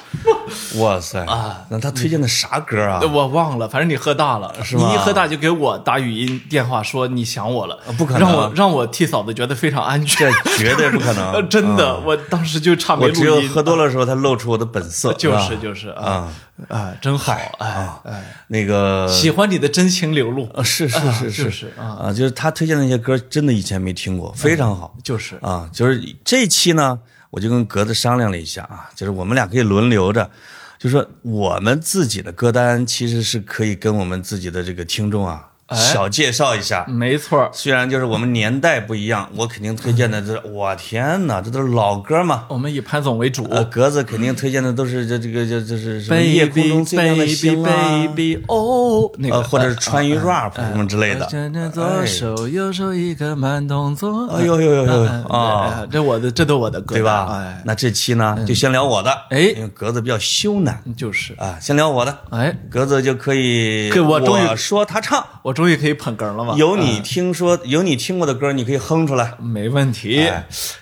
A: 哇塞啊！那他推荐的啥歌啊？
B: 我忘了，反正你喝大了，
A: 是吗？
B: 你一喝大就给我打语音电话说你想我了，
A: 不可能，
B: 让我让我替嫂子觉得非常安全，
A: 这绝对不可能，
B: 真的，我当时就差没录
A: 音。我只有喝多了时候他露出我的本色，
B: 就是就是啊啊，真好哎哎，
A: 那个
B: 喜欢你的真情流露，
A: 是是是
B: 是。
A: 是啊，就是他推荐的那些歌，真的以前没听过，非常好，
B: 就是。
A: 啊，就是这期呢。我就跟格子商量了一下啊，就是我们俩可以轮流着，就说我们自己的歌单其实是可以跟我们自己的这个听众啊。小介绍一下，
B: 没错。
A: 虽然就是我们年代不一样，我肯定推荐的这，我天哪，这都是老歌嘛。
B: 我们以潘总为主，
A: 格子肯定推荐的都是这这个这这是什么夜空中最亮的星
B: 啊，哦，那个
A: 或者是川渝 rap 什么之类的。
B: 左手右手一个慢动作，
A: 哎呦呦呦呦啊！
B: 这我的这都我的歌，
A: 对吧？哎，那这期呢就先聊我的，
B: 哎，
A: 因为格子比较羞赧，
B: 就是。
A: 啊，先聊我的，
B: 哎，
A: 格子就可以，
B: 我终于
A: 说他唱，
B: 我。终于可以捧哏了吗？
A: 有你听说，有你听过的歌，你可以哼出来，
B: 没问题。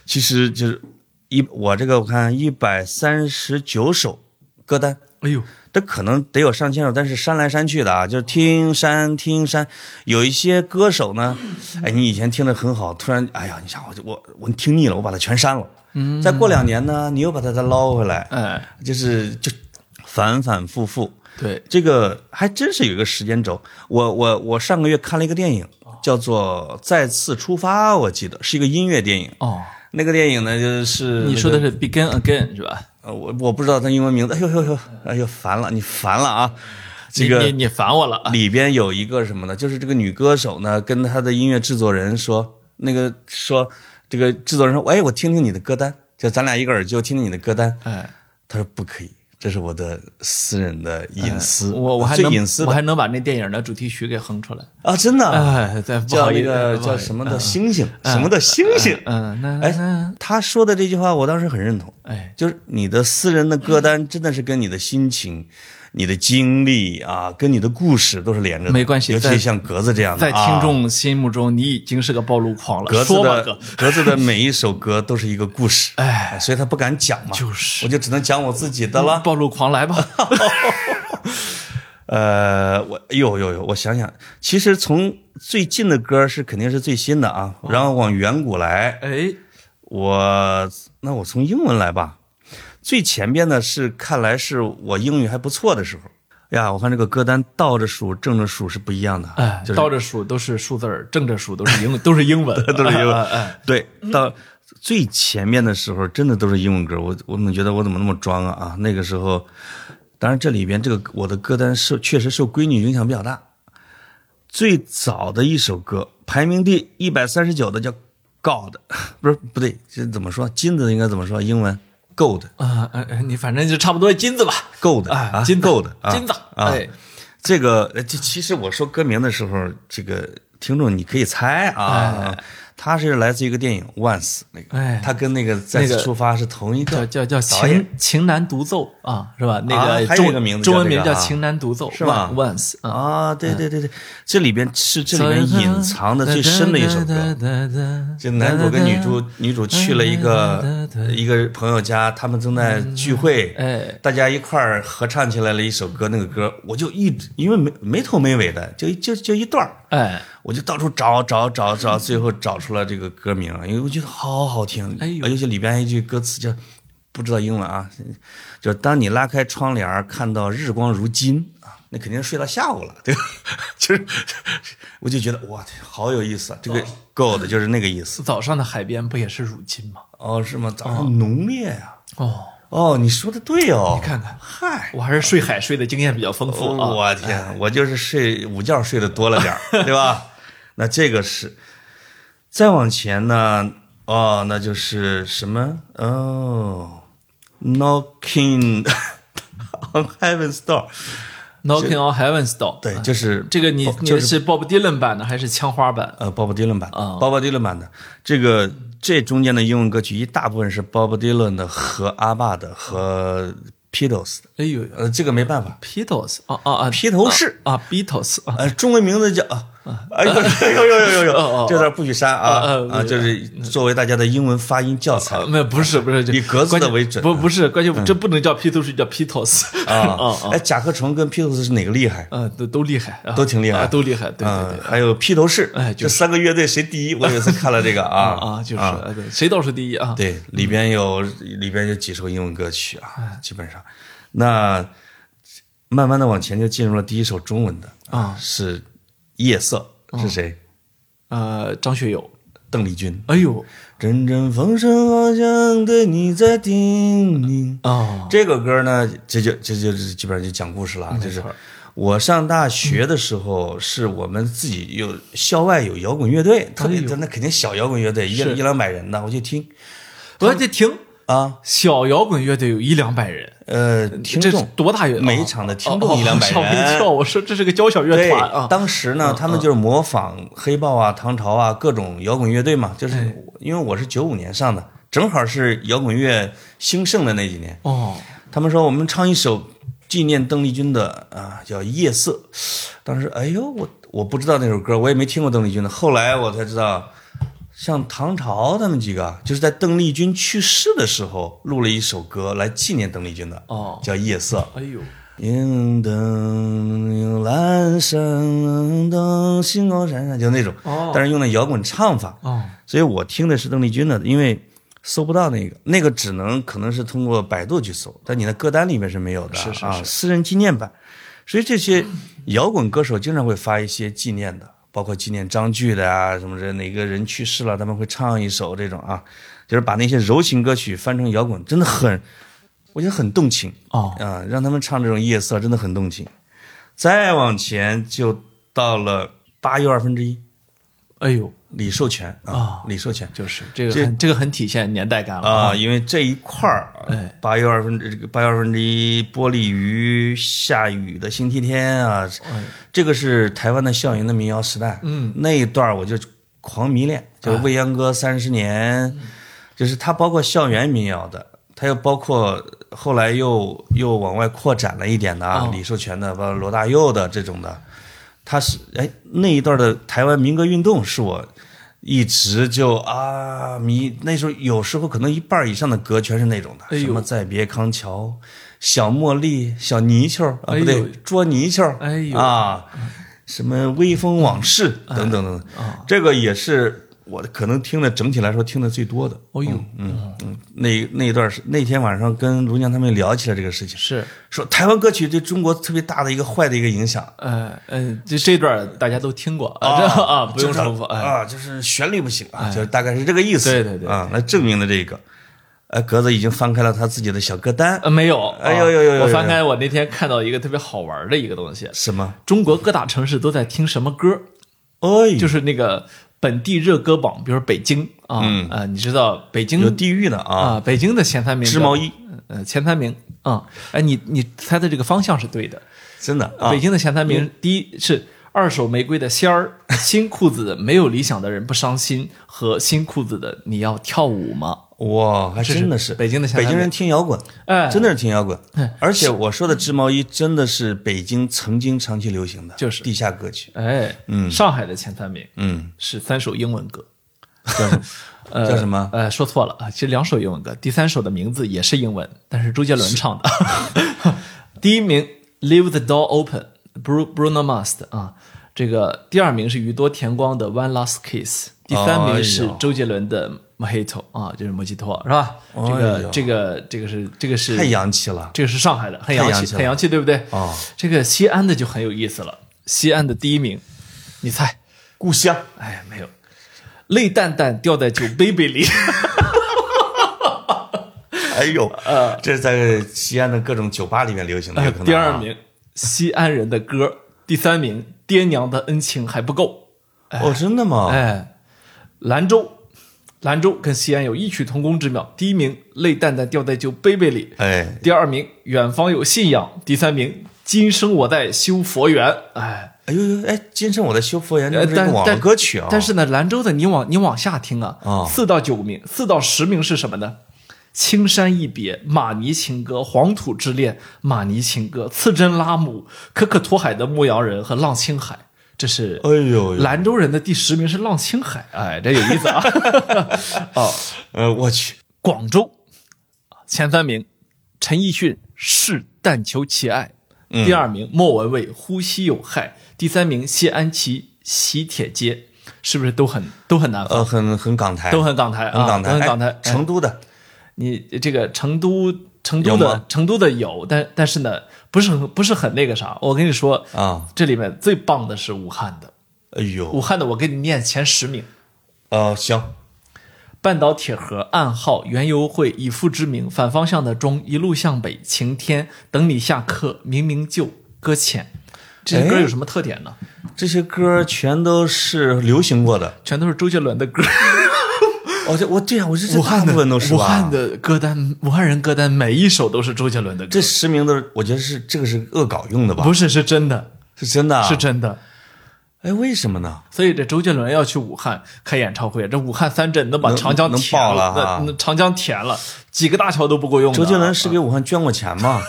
A: 其实就是一我这个我看一百三十九首歌单，
B: 哎呦，
A: 这可能得有上千首，但是删来删去的啊，就是听删听删。有一些歌手呢，哎，你以前听的很好，突然哎呀，你想我我我听腻了，我把它全删了。嗯，再过两年呢，你又把它再捞回来，
B: 哎，
A: 就是就反反复复。
B: 对，
A: 这个还真是有一个时间轴。我我我上个月看了一个电影，叫做《再次出发》，我记得是一个音乐电影。
B: 哦，
A: 那个电影呢，就是
B: 你说的是《Begin Again》是吧？
A: 呃，我我不知道它英文名字。哎呦呦呦，哎呦烦了，你烦了啊！这个
B: 你你烦我了。
A: 里边有一个什么呢？就是这个女歌手呢，跟她的音乐制作人说，那个说这个制作人说，哎，我听听你的歌单，就咱俩一个耳机，我听听你的歌单。
B: 哎，
A: 他说不可以。这是我的私人的隐私，
B: 我我还
A: 能隐私，
B: 我还能把那电影的主题曲给哼出来
A: 啊！真的，
B: 哎，
A: 叫一个叫什么的星星，什么的星星，
B: 嗯，
A: 哎，他说的这句话我当时很认同，
B: 哎，
A: 就是你的私人的歌单真的是跟你的心情。你的经历啊，跟你的故事都是连着的，
B: 没关系。
A: 尤其像格子这样的，
B: 在听众心目中，你已经是个暴露狂了。
A: 格子的 格子的每一首歌都是一个故事，
B: 哎，
A: 所以他不敢讲嘛，
B: 就是，
A: 我就只能讲我自己的了。
B: 暴露狂来吧。
A: 呃，我，哎呦呦呦，我想想，其实从最近的歌是肯定是最新的啊，然后往远古来，
B: 哎，
A: 我那我从英文来吧。最前边的是，看来是我英语还不错的时候呀。我看这个歌单倒着数、正着数是不一样的。
B: 哎，倒着数都是数字儿，正着数都是英 都是英文，
A: 都是英文。
B: 哎，
A: 对，到最前面的时候，真的都是英文歌。我我怎么觉得我怎么那么装啊？啊，那个时候，当然这里边这个我的歌单受确实受闺女影响比较大。最早的一首歌，排名第一百三十九的叫《God》，不是不对，这怎么说？金子应该怎么说？英文？Gold
B: 啊，哎你反正就差不多金子吧
A: ，Gold
B: 啊，
A: 金 Gold
B: 金子
A: 啊，这个这其实我说歌名的时候，这个听众你可以猜啊。他是来自一个电影《Once》那个，
B: 哎，
A: 他跟那个再次出发是同一
B: 个叫叫叫情情难独奏啊，是吧？那个
A: 还有一个名字，
B: 中文名叫情难独奏，
A: 是吧
B: ？Once
A: 啊，对对对对，这里边是这里面隐藏的最深的一首歌，就男主跟女主，女主去了一个一个朋友家，他们正在聚会，
B: 哎，
A: 大家一块儿合唱起来了一首歌，那个歌我就一直因为没没头没尾的，就就就一段
B: 哎。
A: 我就到处找找找找，最后找出了这个歌名，因为我觉得好好听。
B: 哎呦，
A: 尤其里边一句歌词叫，不知道英文啊，就当你拉开窗帘看到日光如金啊，那肯定睡到下午了，对吧？就是，我就觉得哇，好有意思啊！这个 gold 就是那个意思。
B: 早上的海边不也是如金吗？
A: 哦，是吗？早上浓烈呀。
B: 哦
A: 哦，你说的对哦。
B: 你看看，
A: 嗨，
B: 我还是睡海睡的经验比较丰富啊。
A: 我天，我就是睡午觉睡的多了点 对吧？那这个是，再往前呢？哦，那就是什么？哦，Knocking on Heaven's
B: Door，Knocking on Heaven's Door。
A: 对，就是
B: 这个你你
A: 就是
B: 是 Bob Dylan 版的还是枪花版？
A: 呃，Bob Dylan 版
B: 啊
A: ，Bob Dylan 版的这个这中间的英文歌曲一大部分是 Bob Dylan 的和阿爸的和 Beatles 的，
B: 哎呦
A: 呃，这个没办法
B: ，，Beatles 啊啊啊，
A: 披头士。
B: 啊，Beatles 啊，
A: 呃，中文名字叫啊，哎呦呦呦呦呦
B: 哦哦
A: 呦，这段不许删啊啊，就是作为大家的英文发音教材。
B: 啊，没有不是不是，
A: 以格子的为准
B: 不不是，关键这不能叫披头士，叫 Beatles 啊
A: 啊
B: 啊，
A: 哎，甲壳虫跟披头士是哪个厉害？
B: 嗯，都都厉害，啊。
A: 都挺厉害。
B: 啊都厉害，对对
A: 嗯
B: 对，
A: 还有披头士，
B: 哎就是
A: 这三个乐队谁第一？我有一次看了这个啊
B: 啊，就是谁倒数第一啊？
A: 对，里边有里边有几首英文歌曲啊，
B: 哎。
A: 基本上，那慢慢的往前就进入了第一首中文的
B: 啊。
A: 是《夜色》，是谁？
B: 呃，张学友，
A: 邓丽君。
B: 哎呦。
A: 阵阵风声好像对你在叮咛。
B: 啊，
A: 这个歌呢，这就这就是基本上就讲故事了啊，就是我上大学的时候，是我们自己有校外有摇滚乐队，特别那肯定小摇滚乐队，一一两百人的，我就听。
B: 我就听，
A: 啊，
B: 小摇滚乐队有一两百人，
A: 呃，听众
B: 多大乐？
A: 每一场的听
B: 哦
A: 众一两百
B: 吓我一跳，我说这是个交响乐团啊，
A: 当时呢，他们就是模仿黑豹啊、唐朝啊各种摇滚乐队嘛，就是
B: 哎
A: 因为我是九五年上的，正好是摇滚乐兴盛的那几年。
B: 哦，
A: 他们说我们唱一首纪念邓丽君的啊，叫《夜色》。当时哎呦，我我不知道那首歌，我也没听过邓丽君的。后来我才知道，像唐朝他们几个，就是在邓丽君去世的时候录了一首歌来纪念邓丽君的，
B: 哦
A: 叫《夜色》。
B: 哎呦，
A: 迎灯阑珊灯，星光闪闪，就那种，
B: 哦
A: 但是用的摇滚唱法，
B: 哦，
A: 所以我听的是邓丽君的，因为搜不到那个，那个只能可能是通过百度去搜，但你的歌单里面是没有的，啊，
B: 是是是
A: 私人纪念版。所以这些摇滚歌手经常会发一些纪念的，包括纪念张炬的啊，什么这哪个人去世了，他们会唱一首这种啊，就是把那些柔情歌曲翻成摇滚，真的很，我觉得很动情。
B: 哦，
A: 啊，让他们唱这种夜色真的很动情。再往前就到了八又二分之一，
B: 哎呦，
A: 李寿全啊
B: 啊，
A: 李寿全
B: 就是这个很这个很体现年代感了
A: 啊，，因为这一块儿，
B: 哎。
A: 八月二分之这个八月二分之一，玻璃鱼，下雨的星期天啊，这个是台湾的校园的民谣时代，嗯，那一段儿我就狂迷恋，就是未央歌三十年，就是它包括校园民谣的。它又包括后来又又往外扩展了一点的啊，
B: 哦。
A: 李寿全的，包括罗大佑的这种的，他是哎那一段的台湾民歌运动是我一直就啊迷，那时候有时候可能一半以上的歌全是那种的，
B: 哎
A: 什么再别康桥、小茉莉、小泥鳅啊，
B: 哎
A: 不对，捉泥鳅，
B: 哎呦。
A: 啊，什么微风往事等等等等，这个也是我可能听的整体来说听的最多的。
B: 哦呦，
A: 嗯嗯，那那一段是那天晚上跟卢娘他们聊起来这个事情，
B: 是，
A: 说台湾歌曲对中国特别大的一个坏的一个影响。
B: 呃嗯，这这段大家都听过啊，啊不用重复，哎，
A: 啊，就是旋律不行啊，就是大概是这个意思。
B: 对对对
A: 啊，来证明了这个。呃，格子已经翻开了他自己的小歌单，
B: 呃没有，
A: 哎呦呦呦呦
B: 我翻开我那天看到一个特别好玩的一个东西，
A: 什么？
B: 中国各大城市都在听什么歌，
A: 哎，
B: 就是那个本地热歌榜，比如说北京啊，呃，你知道北京
A: 有地域的啊，
B: 啊，北京的前三名
A: 织毛衣，
B: 呃，前三名啊，哎，你你猜的这个方向是对的。
A: 真的啊。
B: 北，京的前三名，第一是二手玫瑰的仙儿，新裤子的没有理想的人不伤心和新裤子的你要跳舞吗？
A: 哇，还真的是
B: 北京的
A: 北京人听摇滚，
B: 哎。
A: 真的是听摇滚。而且我说的织毛衣真的是北京曾经长期流行的，
B: 就是。
A: 地下歌曲。
B: 哎，嗯，上海的前三名
A: 嗯，
B: 是三首英文歌，
A: 叫什么？
B: 呃
A: 叫什么？
B: 呃，说错了。啊，其实两首英文歌，第三首的名字也是英文，但是周杰伦唱的。第一名《Leave the Door Open》，Bru Bruno Mars 的啊，这个第二名是宇多田光的《One Last Kiss》，第三名是周杰伦的《Mojito》啊，就是莫吉托是吧？这
A: 哎
B: 个
A: 呦
B: 这个这个是这个是
A: 太洋气了。
B: 这个是上海的，很洋气，很洋气，对不对？
A: 哦，
B: 这个西安的就很有意思了。西安的第一名，你猜？
A: 故乡，
B: 哎，没有，泪蛋蛋掉在酒杯杯里。
A: 哎呦，这是在西安的各种酒吧里面流行的。
B: 第二，名，西安人的歌。第三名，爹娘的恩情还不够。
A: 哦，真的吗？
B: 哎，兰州，兰州跟西安有异曲同工之妙。第一名，泪蛋蛋掉在酒杯杯里。
A: 哎，
B: 第二名，远方有信仰。第三名，今生我在修佛缘，哎，
A: 哎呦呦，哎，今生我在修佛缘，这
B: 呃
A: 是网络歌曲啊。
B: 但是呢，兰州的你往你往下听啊，
A: 啊
B: 四到九名，四到十名是什么呢？青山一别，马尼情歌，黄土之恋，马尼情歌，刺针拉姆，可可托海的牧羊人和浪青海，这是
A: 哎呦呦，
B: 兰州人的第十名是浪青海，哎，这有意思啊。哦，
A: 呃，我去，
B: 广州前三名，陈奕迅《是但求其爱》，第二名莫文蔚《呼吸有害》，第三名谢安琪《喜帖街》，是不是都很都很难？
A: 呃，很很港台，
B: 都很港台啊，
A: 很港台，
B: 都很港台。
A: 哎。成都的。
B: 你这个成都成都的成都的有，但但是呢，不是很不是很那个啥。我跟你说，
A: 啊，
B: 这里面最棒的是武汉的，
A: 哎呦，
B: 武汉的我给你念前十名：
A: 呃，行，
B: 半岛铁盒、暗号、原油会、以父之名、反方向的钟、一路向北、晴天、等你下课、明明就、搁浅。这些歌
A: 哎
B: 有什么特点呢？
A: 这些歌全都是流行过的。
B: 全都是周杰伦的歌。
A: 哦，这我对呀，我这这
B: 武汉的
A: 大部分都是
B: 武汉的歌单，武汉人歌单每一首都是周杰伦的歌。
A: 这实名都是，我觉得是这个是恶搞用的吧？
B: 不是是真的，
A: 是真的啊，
B: 是真的。
A: 哎，为什么呢？
B: 所以这周杰伦要去武汉开演唱会，这武汉三镇能把长江
A: 能
B: 填
A: 爆了哈
B: 那那长江填了，几个大桥都不够用。
A: 周杰伦是给武汉捐过钱吗？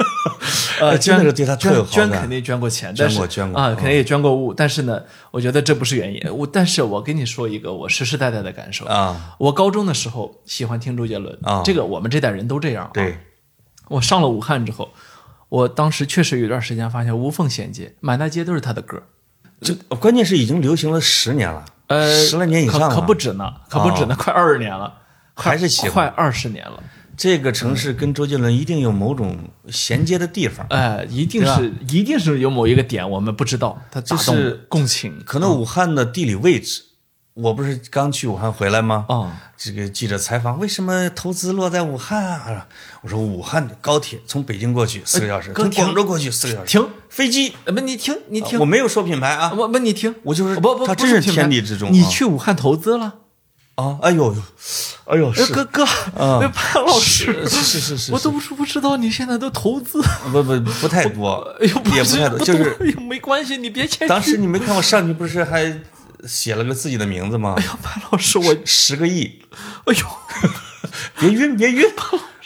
B: 呃，
A: 真的
B: 捐
A: 是对他特有好感
B: 捐捐肯定捐过钱，但是
A: 捐过捐过
B: 啊，
A: 嗯
B: 肯定也捐过物。但是呢，我觉得这不是原因。我但是我跟你说一个我实实在在的感受
A: 啊，
B: 我高中的时候喜欢听周杰伦
A: 啊
B: 这个我们这代人都这样啊。
A: 对，
B: 我上了武汉之后，我当时确实有一段时间发现无缝衔接，满大街都是他的歌。
A: 这关键是已经流行了十年了，
B: 呃，
A: 十来年以上了，
B: 可可不止呢，可不止呢，快二十年了，
A: 还是喜欢
B: 快二十年了。
A: 这个城市跟周杰伦一定有某种衔接的地方。
B: 哎，一定是一定是有某一个点我们不知道，它打动
A: 就是
B: 共情。
A: 可能武汉的地理位置，我不是刚去武汉回来吗？
B: 哦，
A: 这个记者采访，为什么投资落在武汉啊？我说武汉的高铁从北京过去四个小时，
B: 哥
A: 从广州过去四个小时，
B: 停，
A: 飞机。
B: 呃不，你听，你听，
A: 我没有说品牌啊，
B: 我不，你听，
A: 我就是
B: 不不，
A: 它真是天地之中啊
B: 你去武汉投资了？
A: 啊，哎呦呦，哎呦，
B: 哥哥，那潘老师，
A: 是是是是，
B: 我都不不知道你现在都投资，
A: 不不不太多，
B: 哎呦，不是
A: 也不太多，就是
B: 哎呦，没关系，你别谦虚。
A: 当时你没看我上去不是还写了个自己的名字吗？
B: 哎呦，潘老师，我，
A: 十个亿，
B: 哎呦，
A: 别晕别晕，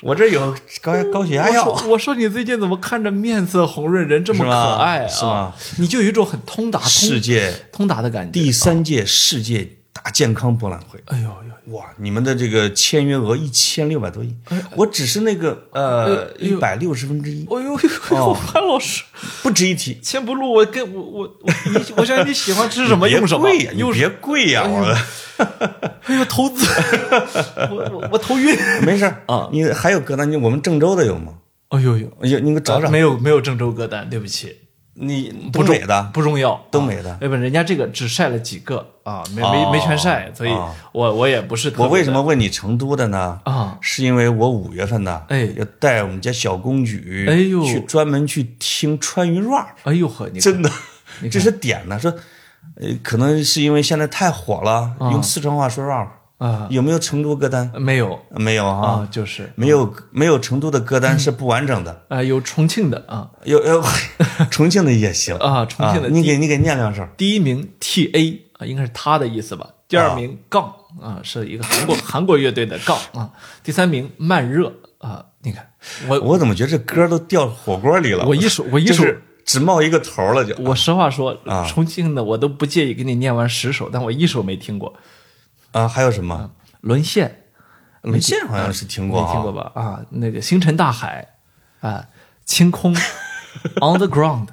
A: 我这有高高血压药。
B: 我说你最近怎么看着面色红润，人这么可爱啊？
A: 是吗？
B: 你就有一种很通达、通
A: 世界
B: 通达的感觉。
A: 第三届世界大健康博览会，
B: 哎呦呦，
A: 哇！你们的这个签约额一千六百多亿，我只是那个呃一百六十分之一，
B: 哎呦呦呦，潘老师，
A: 不值一提。
B: 先不录，我跟我我我你，我想你喜欢吃什么
A: 别
B: 用什么
A: 贵呀，，你别贵呀，我
B: 哎呦 投资，我我我头晕。
A: 没事
B: 啊
A: 你还有歌单？你我们郑州的有吗？
B: 哎呦呦，
A: 有你给我找找
B: 没。有没有郑州歌单，对不起，
A: 你东北的，
B: 不重要，
A: 东北的
B: 啊。哎不，人家这个只晒了几个啊，没没
A: 哦
B: 没全晒，所以
A: 哦
B: 我我也不是
A: 我为什么问你成都的呢？
B: 啊？
A: 是因为我五月份呢，
B: 哎
A: 要带我们家小公举，
B: 哎呦
A: 去专门去听川渝 rap，
B: 哎呦呵，你
A: 真的，这是点呢。说，呃，可能是因为现在太火了，用四川话说 rap，
B: 啊
A: 有没有成都歌单？
B: 没有
A: 没有
B: 啊
A: 啊，，
B: 就是
A: 没有没有成都的歌单是不完整的，
B: 啊有重庆的啊
A: 有有 重庆的也行
B: 啊重庆的
A: 你给你给念两首。
B: 第一名 T A 啊，应该是他的意思吧。第二名杠啊，是一个韩国 韩国乐队的杠啊。第三名慢热啊，你看我
A: 我怎么觉得这歌都掉火锅里了？
B: 我一首我一首
A: 只冒一个头了就。
B: 我实话说
A: 啊，
B: 重庆的我都不介意给你念完十首，但我一首没听过。
A: 啊，还有什么？
B: 沦陷
A: 沦陷好像是听过啊，
B: 没听过吧？啊，那个星辰大海啊，清空 On the Ground，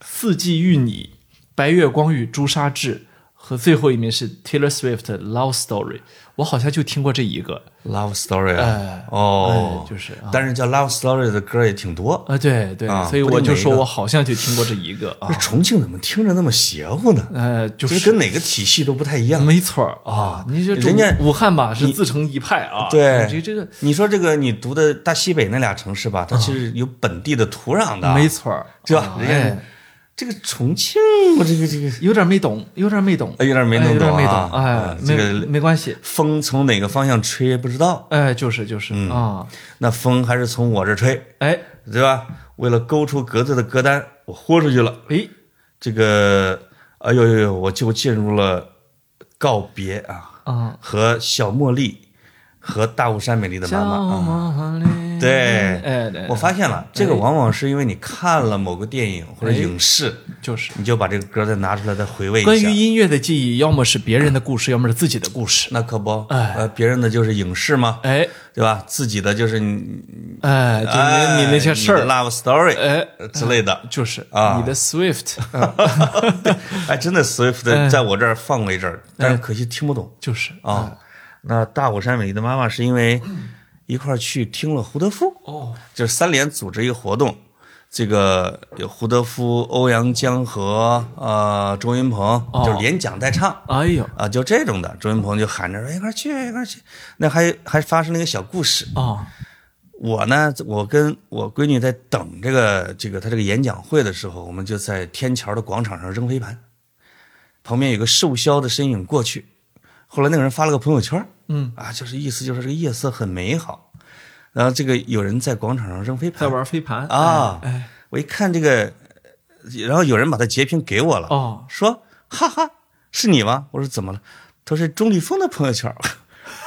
B: 四季遇你，白月光与朱砂痣。和最后一名是 Taylor Swift 的 Love Story，我好像就听过这一个
A: ，Love Story 啊？
B: 哎，
A: 哦。
B: 哎，就是啊。
A: 但是叫 Love Story 的歌也挺多。
B: 啊，对对，
A: 啊
B: 所以我就说我好像就听过这一个啊。
A: 这，重庆怎么听着那么邪乎呢？
B: 呃，就是。
A: 跟哪个体系都不太一样。
B: 没错啊，你这
A: 人家
B: 武汉吧是自成一派啊，
A: 对。
B: 这这个
A: 你说这个你读的大西北那俩城市吧，它其实有本地的土壤的，
B: 没错儿，
A: 是吧
B: 啊？
A: 人家
B: 哎
A: 这个重庆，我这个这个。
B: 有点没懂，有点没懂，
A: 哎有点没弄懂啊
B: 懂，哎
A: 这个
B: 没关系，
A: 风从哪个方向吹不知道，
B: 哎，就是就是
A: 嗯
B: 啊，
A: 那风还是从我这吹，
B: 哎，
A: 对吧？为了勾出格子的歌单，我豁出去了。
B: 哎，
A: 这个，哎呦呦呦，我就进入了告别啊，
B: 啊，
A: 和小茉莉和大雾山美丽的妈妈啊。对，
B: 哎对，
A: 我发现了，这个往往是因为你看了某个电影或者影视，
B: 就是。
A: 你就把这个歌再拿出来再回味一下。
B: 关于音乐的记忆，要么是别人的故事，要么是自己的故事。
A: 那可不，
B: 哎。
A: 呃，别人的就是影视嘛，
B: 哎。
A: 对吧？自己的就是你
B: 哎，就
A: 哎
B: 你你那些事儿
A: ，love story
B: 哎，
A: 呃之类的。
B: 就是
A: 啊。
B: 你的 Swift，
A: 哎，真的 Swift
B: 哎。
A: 在我这儿放过一阵儿，但是可惜听不懂。
B: 就是
A: 啊。那大火山美丽的妈妈是因为 一块儿去听了胡德夫，
B: 哦，
A: 就是三联组织一个活动，这个有胡德夫、欧阳江河、呃周云鹏，就连讲带唱。
B: 哎呦，
A: 啊，就这种的，周云鹏就喊着说一块儿去，一块儿去。那还还发生了一个小故事。
B: 哦，
A: 我呢，我跟我闺女在等这个这个她这个演讲会的时候，我们就在天桥的广场上扔飞盘，旁边有个瘦削的身影过去。后来那个人发了个朋友圈，
B: 嗯，
A: 啊，就是意思就是这个夜色很美好。然后这个有人在广场上扔飞盘在
B: 玩飞盘
A: 啊，
B: 哎，
A: 我一看这个，然后有人把他截屏给我了，
B: 哦，
A: 说哈哈，是你吗？我说怎么了？他说是钟立风的朋友圈，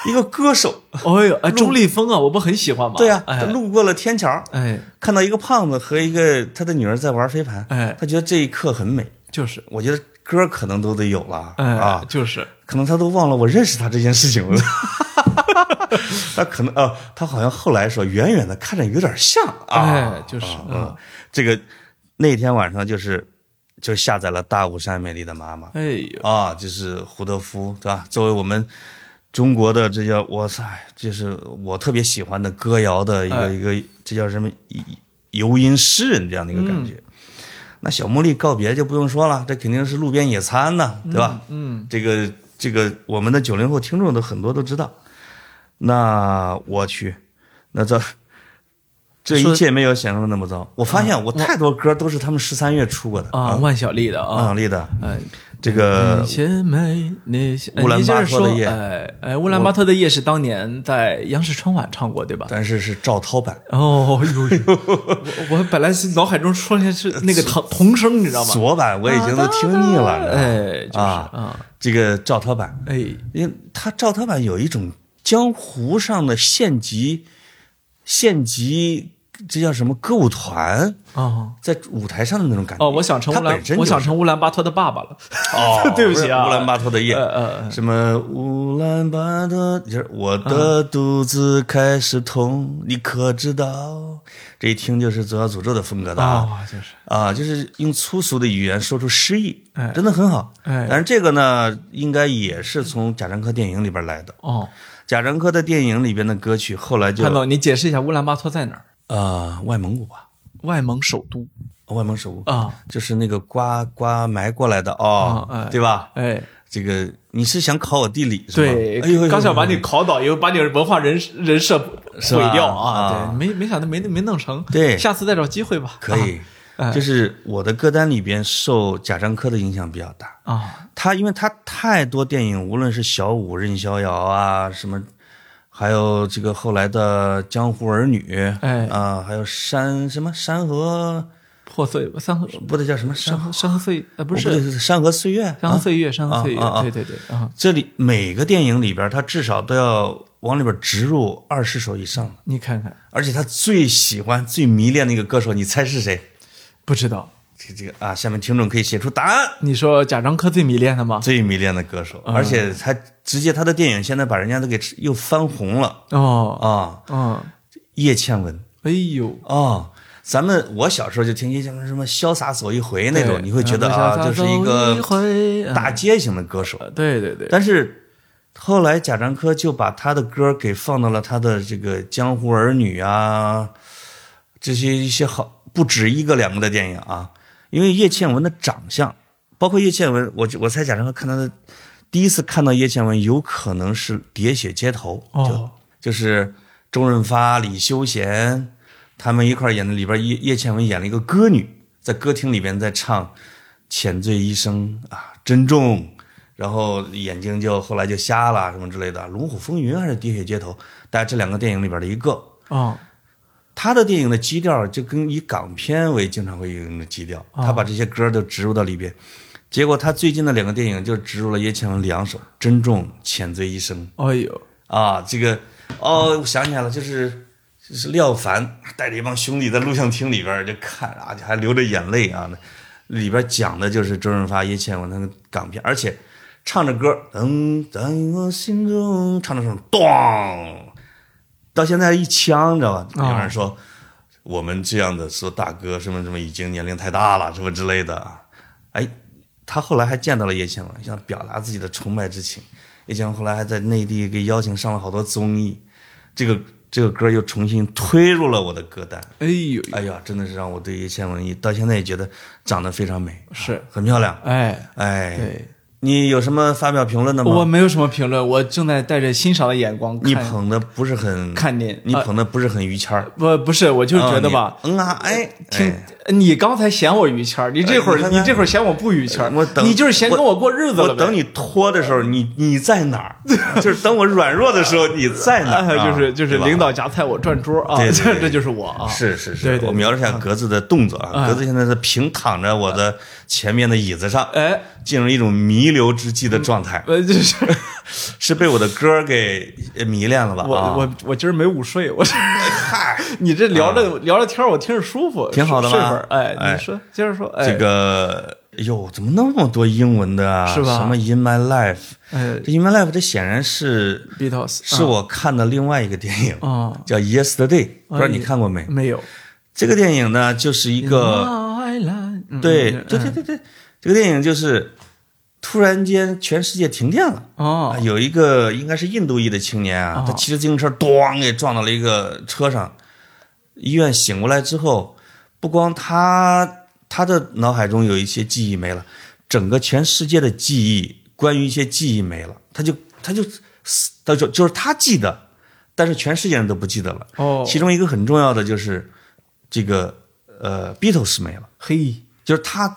A: 一个歌手。
B: 哎呦，哎，钟立风啊，我不很喜欢吗？
A: 对呀、
B: 哎
A: 他路过了天桥，
B: 哎，
A: 看到一个胖子和一个他的女儿在玩飞盘，
B: 哎
A: 他觉得这一刻很美。
B: 就是，
A: 我觉得歌可能都得有了、
B: 哎
A: 啊，
B: 就是，
A: 可能他都忘了我认识他这件事情了。他可能啊，他好像后来说，远远的看着有点像啊，
B: 哎就是
A: 啊嗯，这个那天晚上就是就下载了《大雾山美丽的妈妈》
B: 哎呦，
A: 啊，就是胡德夫对吧？作为我们中国的这叫哇塞，就是我特别喜欢的歌谣的一个、
B: 哎。
A: 一个，这叫什么游吟诗人这样的一个感觉。那小茉莉告别就不用说了，这肯定是路边野餐呢，对吧？
B: 嗯，
A: 这个这个，我们的九零后听众都很多都知道。那我去，那这这一切没有想象的那么糟。我发现我太多歌都是他们十三月出过的
B: 啊，万晓利的啊
A: 万晓利的
B: 哎，
A: 这个乌兰巴托的夜。
B: 哎哎，乌兰巴托的夜是当年在央视春晚唱过，对吧？
A: 但是是赵涛版，
B: 哦呦呦，我 我本来是脑海中出现是那个 童童声，你知道吗？
A: 左版我已经都听腻了，
B: 哎，就是
A: 啊
B: 啊，
A: 这个赵涛版，
B: 哎，
A: 因为他赵涛版有一种江湖上的县级县级，这叫什么歌舞团，
B: 哦
A: 在舞台上的那种感觉。
B: 哦，我想成乌兰
A: 他本身，就是
B: 我想成乌兰巴托的爸爸了。
A: 哦，
B: 对不起啊
A: 乌兰巴托的夜，
B: 呃呃
A: 什么乌兰巴托，就是我的肚子开始痛，你可知道？这一听就是左小诅咒的风格的啊。
B: 啊，就是
A: 啊，就是用粗俗的语言说出诗意，
B: 哎
A: 真的很好。
B: 哎
A: 但是这个呢，应该也是从贾樟柯电影里边来的。
B: 哦，
A: 贾樟柯的电影里边的歌曲，后来就
B: 潘总你解释一下乌兰巴托在哪儿？
A: 呃外蒙古吧，
B: 外蒙首都。
A: 外蒙首都。
B: 啊，
A: 就是那个刮刮埋过来的哦，
B: 啊哎
A: 对吧？
B: 哎，
A: 这个你是想考我地理是吧？
B: 对，
A: 哎呦，
B: 刚想把你考倒，又把你文化人人设毁掉
A: 啊
B: 啊！对，没没想到没没弄成，
A: 对。
B: 下次再找机会吧。
A: 可以。
B: 啊
A: 就是我的歌单里边受贾樟柯的影响比较大，
B: 啊，
A: 他因为他太多电影，无论是小五任逍遥啊，什么，还有这个后来的《江湖儿女》，
B: 哎。
A: 啊，还有山什么山河，
B: 破碎山河。
A: 不对，叫什么山河？
B: 山河岁呃不是。
A: 是山河岁月。啊。
B: 山河岁月山河岁月
A: 啊啊啊，
B: 对对对啊，
A: 这里每个电影里边，他至少都要往里边植入二十首以上。的，
B: 你看看。
A: 而且他最喜欢、最迷恋的一个歌手，你猜是谁？
B: 不知道，
A: 这这个啊，下面听众可以写出答案。
B: 你说贾樟柯最迷恋的吗？
A: 最迷恋的歌手，而且他直接他的电影现在把人家都给又翻红了
B: 哦，
A: 啊！
B: 嗯，
A: 叶倩文
B: 哎呦，
A: 啊，咱们我小时候就听叶倩文什么潇洒走一回那种，你会觉得啊，就是一个大街型的歌手。
B: 对对对，
A: 但是后来贾樟柯就把他的歌给放到了他的这个《江湖儿女》啊，这些一些好不止一个两个的电影啊。因为叶倩文的长相，包括叶倩文，我我猜贾樟柯看他的第一次看到叶倩文，有可能是《喋血街头》，
B: 哦，
A: 就是周润发、李修贤他们一块儿演的，里边叶叶倩文演了一个歌女，在歌厅里边在唱《浅醉一生》啊，珍重，然后眼睛就后来就瞎了什么之类的，《龙虎风云》还是《喋血街头》，大概这两个电影里边的一个。
B: 哦，
A: 他的电影的基调就跟以港片为经常会用的基调，他把这些歌都植入到里边。结果他最近的两个电影就植入了叶倩文两首《珍重》《浅醉一生》。
B: 哎呦，
A: 啊，这个哦，我想起来了，就是就是廖凡带着一帮兄弟在录像厅里边就看啊，还流着眼泪啊。里边讲的就是周润发、叶倩文那个港片，而且唱着歌，嗯，在我心中唱的时候，咣，到现在一枪，知道吧？有人说我们这样的说大哥什么什么已经年龄太大了，什么之类的。哎，他后来还见到了叶倩文，想表达自己的崇拜之情。叶倩文后来还在内地给邀请上了好多综艺，这个。这个歌又重新推入了我的歌单。
B: 哎呦，
A: 哎呀，真的是让我对叶倩文到现在也觉得长得非常美，
B: 是
A: 很漂亮。
B: 哎
A: 哎，
B: 对。
A: 你有什么发表评论的吗？
B: 我没有什么评论，我正在带着欣赏的眼光。
A: 你捧的不是很
B: 看您，
A: 你捧的不是很于谦儿。
B: 不，不是，我就觉得吧，
A: 嗯啊，哎，
B: 听你刚才嫌我于谦儿，你这会儿你这会儿嫌我不于谦儿，
A: 我等
B: 你就是嫌跟我过日子了。
A: 我等你拖的时候，你你在哪儿？就是等我软弱的时候，你在哪儿？
B: 就是就是领导夹菜我转桌啊，这这就是我啊。
A: 是是是，我描了一下格子的动作啊，格子现在是平躺着我的前面的椅子上，
B: 哎，
A: 进入一种弥留之际的。状态，
B: 呃，就是
A: 是被我的歌给迷恋了吧？
B: 我我我今儿没午睡，我嗨，你这聊着聊着天我听着舒服，
A: 挺好的
B: 嘛。哎，你说接着说，哎
A: 这个哟，怎么那么多英文的啊？
B: 是吧？
A: 什么 In My Life？
B: 哎，
A: 这 In My Life 这显然是
B: Beatles，
A: 是我看的另外一个电影啊，叫 Yesterday，不知道你看过没？
B: 没有。
A: 这个电影呢，就是一个对对对对对，这个电影就是。突然间，全世界停电了。哦，有一个应该是印度裔的青年啊，他骑着自行车，咣给撞到了一个车上。医院醒过来之后，不光他他的脑海中有一些记忆没了，整个全世界的记忆，关于一些记忆没了。他就他就他就就是他记得，但是全世界人都不记得了。哦，其中一个很重要的就是这个呃，Beatles 没了。
B: 嘿，
A: 就是他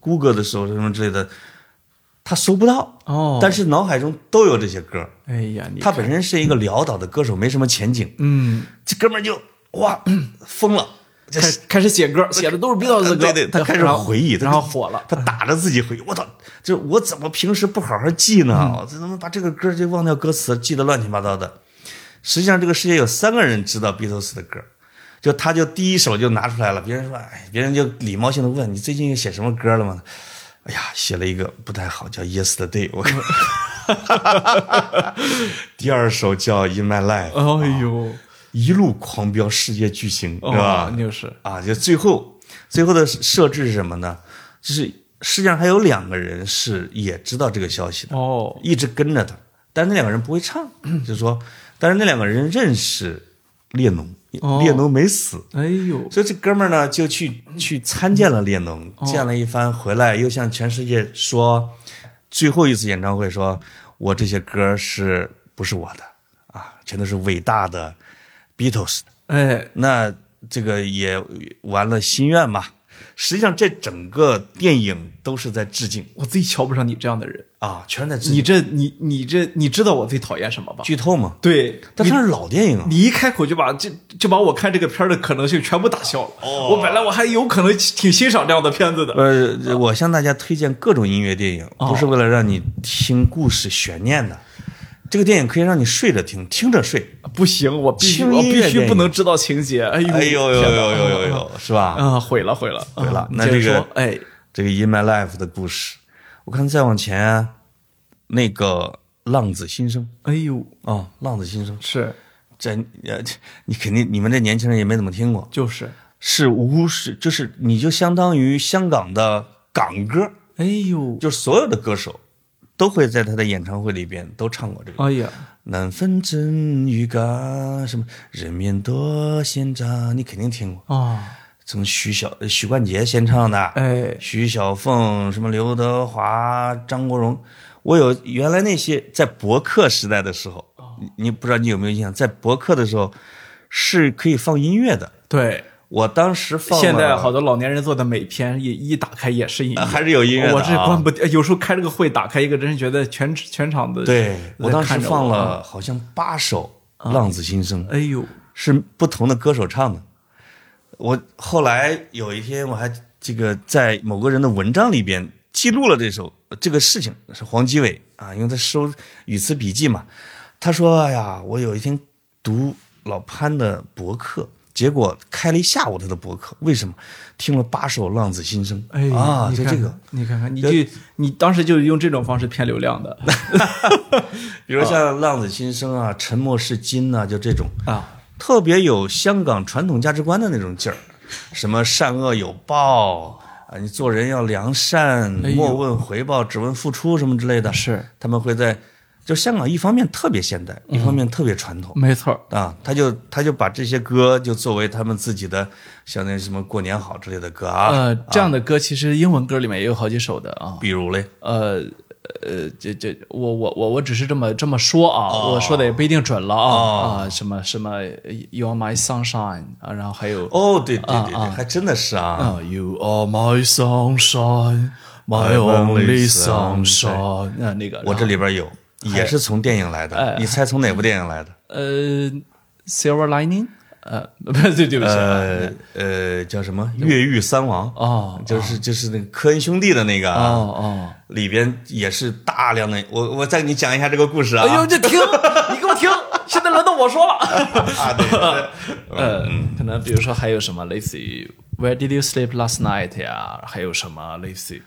A: 谷歌的时候什么之类的。他搜不到哦，但是脑海中都有这些歌。
B: 哎呀，
A: 他本身是一个潦倒的歌手，没什么前景。
B: 嗯，
A: 这哥们儿就哇疯了，
B: 开开始写歌，写的都是 Beatles 的歌。
A: 对对，他开始回忆，
B: 然后火了。
A: 他打着自己回忆，我操，就我怎么平时不好好记呢？我怎么把这个歌就忘掉歌词，记得乱七八糟的？实际上，这个世界有三个人知道 Beatles 的歌，就他就第一首就拿出来了。别人说，哎，别人就礼貌性的问你最近又写什么歌了吗？哎呀，写了一个不太好，叫《Yesterday》。我 第二首叫《In My Life》。
B: 哎呦，
A: 一路狂飙世界巨星，是吧？
B: 就是
A: 啊，就最后最后的设置是什么呢？就是世界上还有两个人是也知道这个消息的
B: 哦，
A: 一直跟着他，但那两个人不会唱，就是说，但是那两个人认识列侬。列侬没死，
B: 哎呦！
A: 所以这哥们儿呢就去去参见了列侬，见了一番回来，又向全世界说，最后一次演唱会说，我这些歌是不是我的啊？全都是伟大的 Beatles。
B: 哎，
A: 那这个也完了心愿嘛。实际上，这整个电影都是在致敬。
B: 我最瞧不上你这样的人
A: 啊，全是在。
B: 你这，你你这，你知道我最讨厌什么吧？
A: 剧透嘛。
B: 对，
A: 但它是老电影啊。
B: 你一开口就把就就把我看这个片儿的可能性全部打消了。哦。我本来我还有可能挺欣赏这样的片子的。
A: 呃，我向大家推荐各种音乐电影，不是为了让你听故事悬念的。这个电影可以让你睡着听，听着睡
B: 不行，我必须我必须不能知道情节。哎呦
A: 哎呦呦呦呦呦呦，是吧？
B: 啊，毁了毁了
A: 毁了。那这个
B: 哎，
A: 这个《In My Life》的故事，我看再往前，那个《浪子心声》。
B: 哎呦
A: 啊，《浪子心声》
B: 是
A: 这呃，你肯定你们这年轻人也没怎么听过，
B: 就是
A: 是无是就是你就相当于香港的港歌。
B: 哎呦，
A: 就所有的歌手。都会在他的演唱会里边都唱过这个。
B: 哎呀，
A: 难分真与假，什么人面多险诈，你肯定听过
B: 啊。
A: 从徐小许冠杰先唱的，
B: 哎，
A: 徐小凤，什么刘德华、张国荣。我有原来那些在博客时代的时候，你不知道你有没有印象，在博客的时候是可以放音乐的。
B: 对。
A: 我当时放，
B: 现在好多老年人做的美片一一打开也是音乐，
A: 还是有音乐。
B: 我这关不，有时候开这个会打开一个，真是觉得全全场的。
A: 对我当时放了好像八首《浪子心声》，
B: 哎呦，
A: 是不同的歌手唱的。我后来有一天我还这个在某个人的文章里边记录了这首这个事情，是黄基伟啊，因为他收语词笔记嘛。他说：“哎呀，我有一天读老潘的博客，结果开了一下午他的博客，为什么？听了八首《浪子心声》
B: 哎
A: 啊，
B: 你看
A: 就这个，
B: 你看看，你就你当时就是用这种方式骗流量的
A: 比如像《浪子心声》啊，《沉默是金》呐，就这种
B: 啊。
A: 特别有香港传统价值观的那种劲儿，什么善恶有报啊，你做人要良善，莫问回报，只问付出什么之类的。
B: 是，
A: 他们会在，就香港一方面特别现代，一方面特别传统。
B: 没错，
A: 啊，他就他就把这些歌就作为他们自己的，像那什么过年好之类的歌啊，
B: 呃，这样的歌其实英文歌里面也有好几首的啊。
A: 比如嘞，
B: 呃呃，这这我我我我只是这么这么说啊，我说的也不一定准了啊、啊，什么什么 You are my sunshine 啊，然后还有
A: 哦，对对对对，还真的是啊，
B: 啊 You are my sunshine, my only sunshine，那那个
A: 我这里边有，也是从电影来的，你猜从哪部电影来的？
B: 呃 Silver Lining，呃，不是对对不起，
A: 呃呃，叫什么《越狱三王》
B: 哦
A: 就是就是那个科恩兄弟的那个啊，
B: 哦哦，
A: 里边也是大量的，我我再给你讲一下这个故事啊。
B: 哎呦，这听 你给我听，现在轮到我说了。
A: 啊，对对对，
B: 呃，可能比如说还有什么类似于 Where did you sleep last night 呀？还有什么类似于，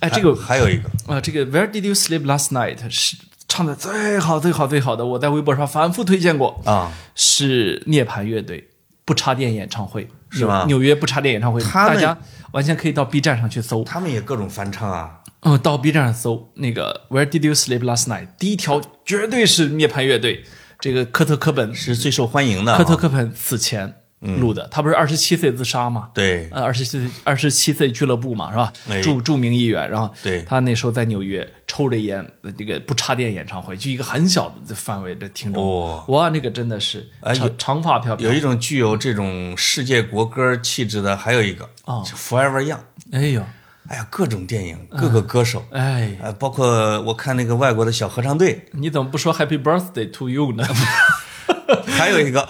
B: 哎，这个
A: 还有一个。
B: 啊、这个 Where did you sleep last night 是唱的最好最好最好的，我在微博上反复推荐过，
A: 啊，
B: 是涅槃乐队不插电演唱会，
A: 是吧
B: 纽纽约不插电演唱会，大家完全可以到 B 站上去搜，
A: 他们也各种翻唱啊。
B: 嗯，到 B 站上搜那个 Where did you sleep last night？第一条绝对是涅槃乐队，这个科特·科本
A: 是最受欢迎的啊。
B: 科特·科本此前录的，他不是二十七岁自杀吗？
A: 对。
B: 呃，二十七二十七岁俱乐部嘛，是吧？
A: 哎。
B: 著著名议员，然后
A: 对。
B: 他那时候在纽约抽着烟，呃这个不插电演唱会，就一个很小的范围的听众，
A: 哦。
B: 哇，那个真的是长长发飘飘，
A: 有一种具有这种世界国歌气质的，还有一个
B: 哦
A: 就 Forever Young。
B: 哎呦，
A: 哎呀，各种电影，各个歌手，
B: 哎，
A: 呃，包括我看那个外国的小合唱队，
B: 你怎么不说 Happy Birthday to you 呢？
A: 还有一个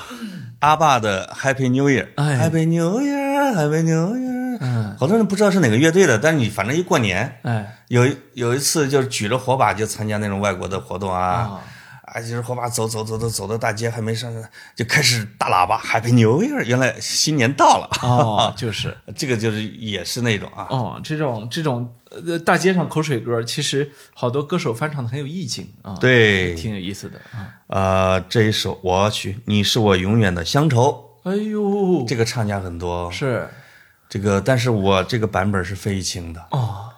A: 阿爸的 Happy New Year，
B: 哎。
A: Happy New Year，Happy New Year，嗯，好多人不知道是哪个乐队的，但是你反正一过年，
B: 哎，
A: 有一有一次就是举着火把就参加那种外国的活动啊。啊，就是火把走走走走走到大街还没上，就开始大喇叭 Happy New Year，原来新年到了。
B: 哦，就是。
A: 这个就是也是那种啊，
B: 哦，这种这种呃大街上口水歌，其实好多歌手翻唱的很有意境啊，，
A: 对，
B: 挺有意思的啊。
A: 呃，这一首我去，你是我永远的乡愁，
B: 哎呦，
A: 这个唱家很多，
B: 是
A: 这个，但是我这个版本是费玉清的，
B: 哦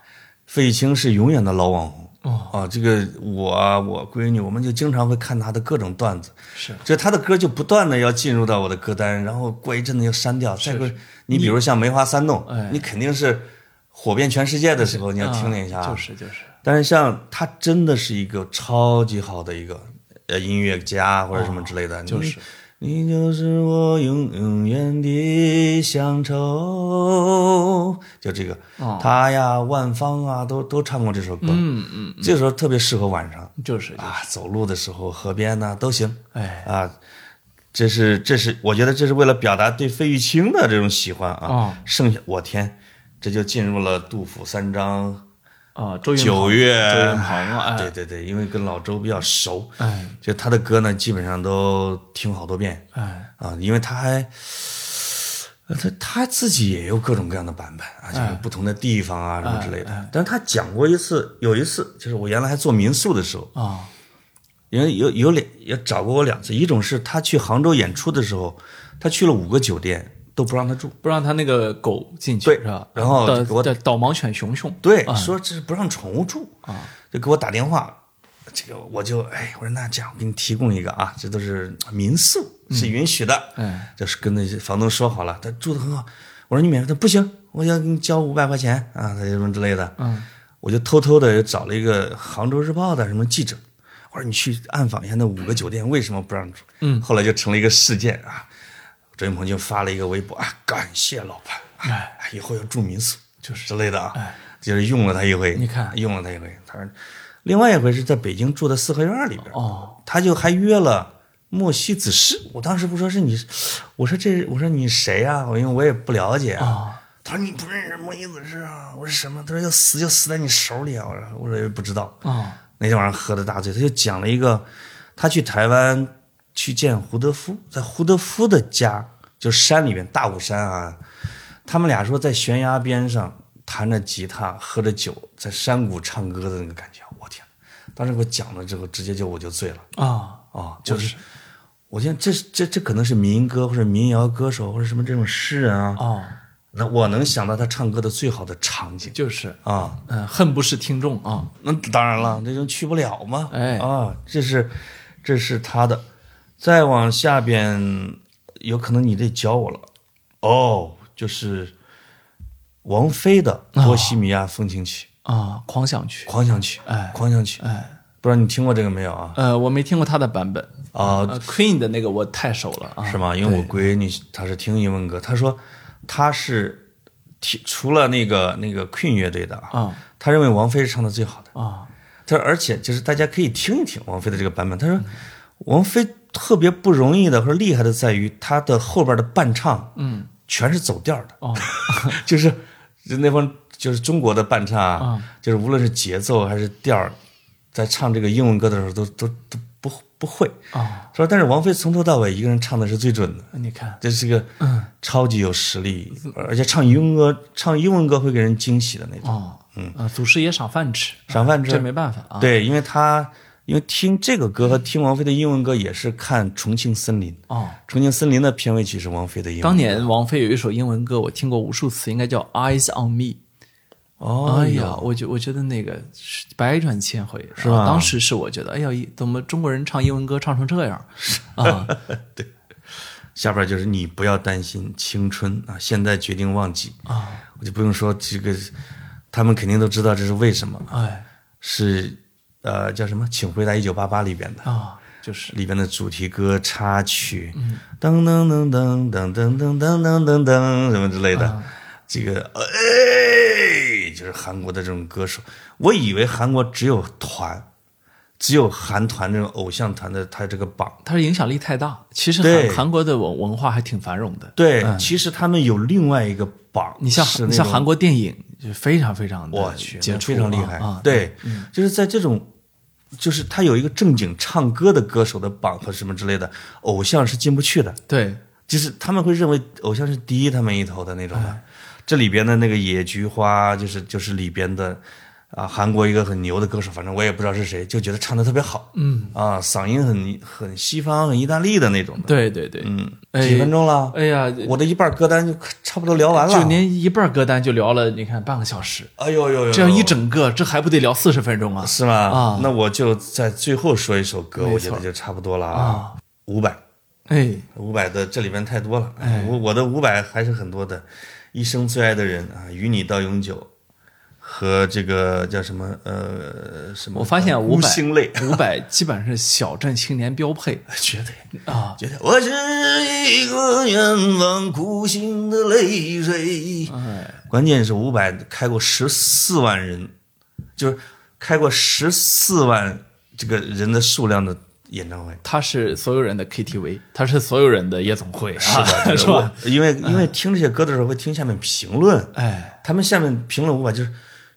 A: 费玉清是永远的老网红。
B: 哦
A: 啊，这个我啊我闺女，我们就经常会看她的各种段子，
B: 是
A: 就她的歌就不断的要进入到我的歌单，然后过一阵子又删掉。再过，你比如像《梅花三弄》
B: 哎，
A: 你肯定是火遍全世界的时候，你要听了一下。
B: 啊就是就是
A: 但是像他真的是一个超级好的一个呃音乐家或者什么之类的，
B: 就是
A: 你你就是我永永远的乡愁，就这个，
B: 哦。
A: 他呀万芳啊都都唱过这首歌，
B: 嗯嗯，
A: 这时候特别适合晚上。
B: 就是。
A: 啊，走路的时候河边呐、都行，
B: 哎。
A: 啊。这是这是，我觉得这是为了表达对费玉清的这种喜欢啊。
B: 哦。
A: 剩下我天，这就进入了杜甫三章
B: 啊，周云鹏
A: 九月，
B: 周云鹏啊，哎。
A: 对对对，因为跟老周比较熟，
B: 哎。
A: 就他的歌呢，基本上都听好多遍
B: 哎。
A: 啊，因为他还，呃他他自己也有各种各样的版本啊，就是不同的地方啊什么之类的。但是他讲过一次，有一次就是我原来还做民宿的时候，
B: 啊。
A: 因为有有两也找过我两次，一种是他去杭州演出的时候，他去了五个酒店都不让他住，
B: 不让他那个狗进去
A: 对
B: 是吧？
A: 然后给我
B: 导导盲犬熊熊
A: 对，说这是不让宠物住
B: 啊，
A: 就给我打电话，这个我就哎，我说那这样我给你提供一个啊，这都是民宿是允许的，
B: 嗯
A: 就是跟那些房东说好了，他住的很好，我说你免费，他不行，我要给你交五百块钱啊，他什么之类的，
B: 嗯，
A: 我就偷偷的找了一个杭州日报的什么记者，我说你去暗访一下那五个酒店为什么不让住，嗯，后来就成了一个事件啊，周云鹏就发了一个微博啊，感谢老潘，哎，以后要住民宿就是之类的啊，就是用了他一回，
B: 你看
A: 用了他一回，他说，另外一回是在北京住的四合院里边，
B: 哦
A: 他就还约了莫西子诗。我当时不说是你，我说这我说你谁呀、我因为我也不了解啊。他说你不认识莫西子诗啊？我说什么？他说要死就死在你手里啊！我说我说也不知道
B: 啊。
A: 那天晚上喝的大醉，他就讲了一个，他去台湾去见胡德夫，在胡德夫的家，就山里面大武山啊，他们俩说在悬崖边上弹着吉他，喝着酒，在山谷唱歌的那个感觉，我天！当时给我讲了之后，直接就我就醉了
B: 啊，
A: 啊！就是，我现在这这这可能是民歌或者民谣歌手或者什么这种诗人啊，
B: 哦，
A: 那我能想到他唱歌的最好的场景
B: 就是，
A: 啊。
B: 嗯，恨不是听众啊，
A: 那当然了，那种去不了嘛。
B: 哎
A: 啊，这是这是他的。再往下边，有可能你得教我了。哦，就是王菲的《波西米亚风情曲》
B: 啊，狂想曲，
A: 狂想曲，
B: 哎。
A: 狂想曲，
B: 哎，
A: 不知道你听过这个没有啊？
B: 呃，我没听过他的版本。
A: 啊，
B: 呃，Queen 的那个我太熟了啊，
A: 是吗？因为我闺女她是听英文歌，她说她是听除了那个那个 Queen 乐队的啊，
B: 啊。
A: 她认为王菲是唱的最好的。
B: 啊，
A: 他说，而且就是大家可以听一听王菲的这个版本。他说，王菲特别不容易的或者厉害的在于她的后边的伴唱，嗯，全是走调的，
B: 哦，
A: 就是那帮就是中国的伴唱啊，
B: 啊。
A: 就是无论是节奏还是调儿，在唱这个英文歌的时候都都都不不会。
B: 啊，
A: 说，但是王菲从头到尾一个人唱的是最准的，
B: 你看，
A: 这是个
B: 嗯。
A: 超级有实力，而且唱英文歌唱英文歌会给人惊喜的那种。
B: 哦，嗯，啊，祖师爷赏饭吃，
A: 赏饭吃。
B: 这没办法啊，
A: 对，因为他因为听这个歌和听王菲的英文歌也是看《重庆森林》。
B: 哦，《
A: 重庆森林》的片尾曲是王菲的英文。
B: 当年王菲有一首英文歌，我听过无数次，应该叫《Eyes on Me》。
A: 哦，
B: 哎呀，我觉我觉得那个是百转千回，是
A: 吧
B: 当时是我觉得，哎呀，怎么中国人唱英文歌唱成这样啊？
A: 对下边就是你不要担心青春啊，现在决定忘记
B: 啊，
A: 我就不用说这个，他们肯定都知道这是为什么，
B: 哎
A: 是呃叫什么？请回答一九八八里边的。
B: 啊，就是
A: 里边的主题歌插曲，噔噔噔噔噔噔噔噔噔噔噔什么之类的，这个哎，就是韩国的这种歌手。我以为韩国只有团，只有韩团这种偶像团的他这个榜。
B: 他的影响力太大。其实韩韩国的文文化还挺繁荣的。
A: 对，其实他们有另外一个榜，
B: 你像像韩国电影就非常非常的
A: 我去，非常厉害。
B: 啊！
A: 对，就是在这种，就是他有一个正经唱歌的歌手的榜和什么之类的，偶像是进不去的。
B: 对
A: 就是他们会认为偶像是低他们一头的那种的。这里边的那个野菊花，就是就是里边的啊，韩国一个很牛的歌手，反正我也不知道是谁，就觉得唱的特别好，嗯。啊，嗓音很很西方、很意大利的那种的。
B: 对对对，
A: 嗯，
B: 哎
A: 几分钟了？
B: 哎呀，
A: 我的一半歌单就差不多聊完了。
B: 就您一半歌单就聊了，你看半个小时，
A: 哎呦呦呦，
B: 这样一整个，这还不得聊四十分钟啊？
A: 是吗？
B: 啊。
A: 那我就在最后说一首歌，我觉得就差不多了啊。伍佰，
B: 哎，
A: 伍佰的这里面太多了，我我的伍佰还是很多的，一生最爱的人啊，与你到永久，和这个叫什么呃什么，
B: 我发现伍
A: 孤
B: 佰
A: 星泪，
B: 伍佰基本上是小镇青年标配
A: 绝对
B: 啊。
A: 绝对，我是一个远方孤星的泪水。
B: 哎，
A: 关键是五百开过十四万人，就是开过十四万这个人的数量的演唱会。
B: 他是所有人的 KTV，他是所有人的夜总会，是
A: 的？
B: 是吧？？
A: 因为因为听这些歌的时候会听下面评论，
B: 哎，
A: 他们下面评论五百就是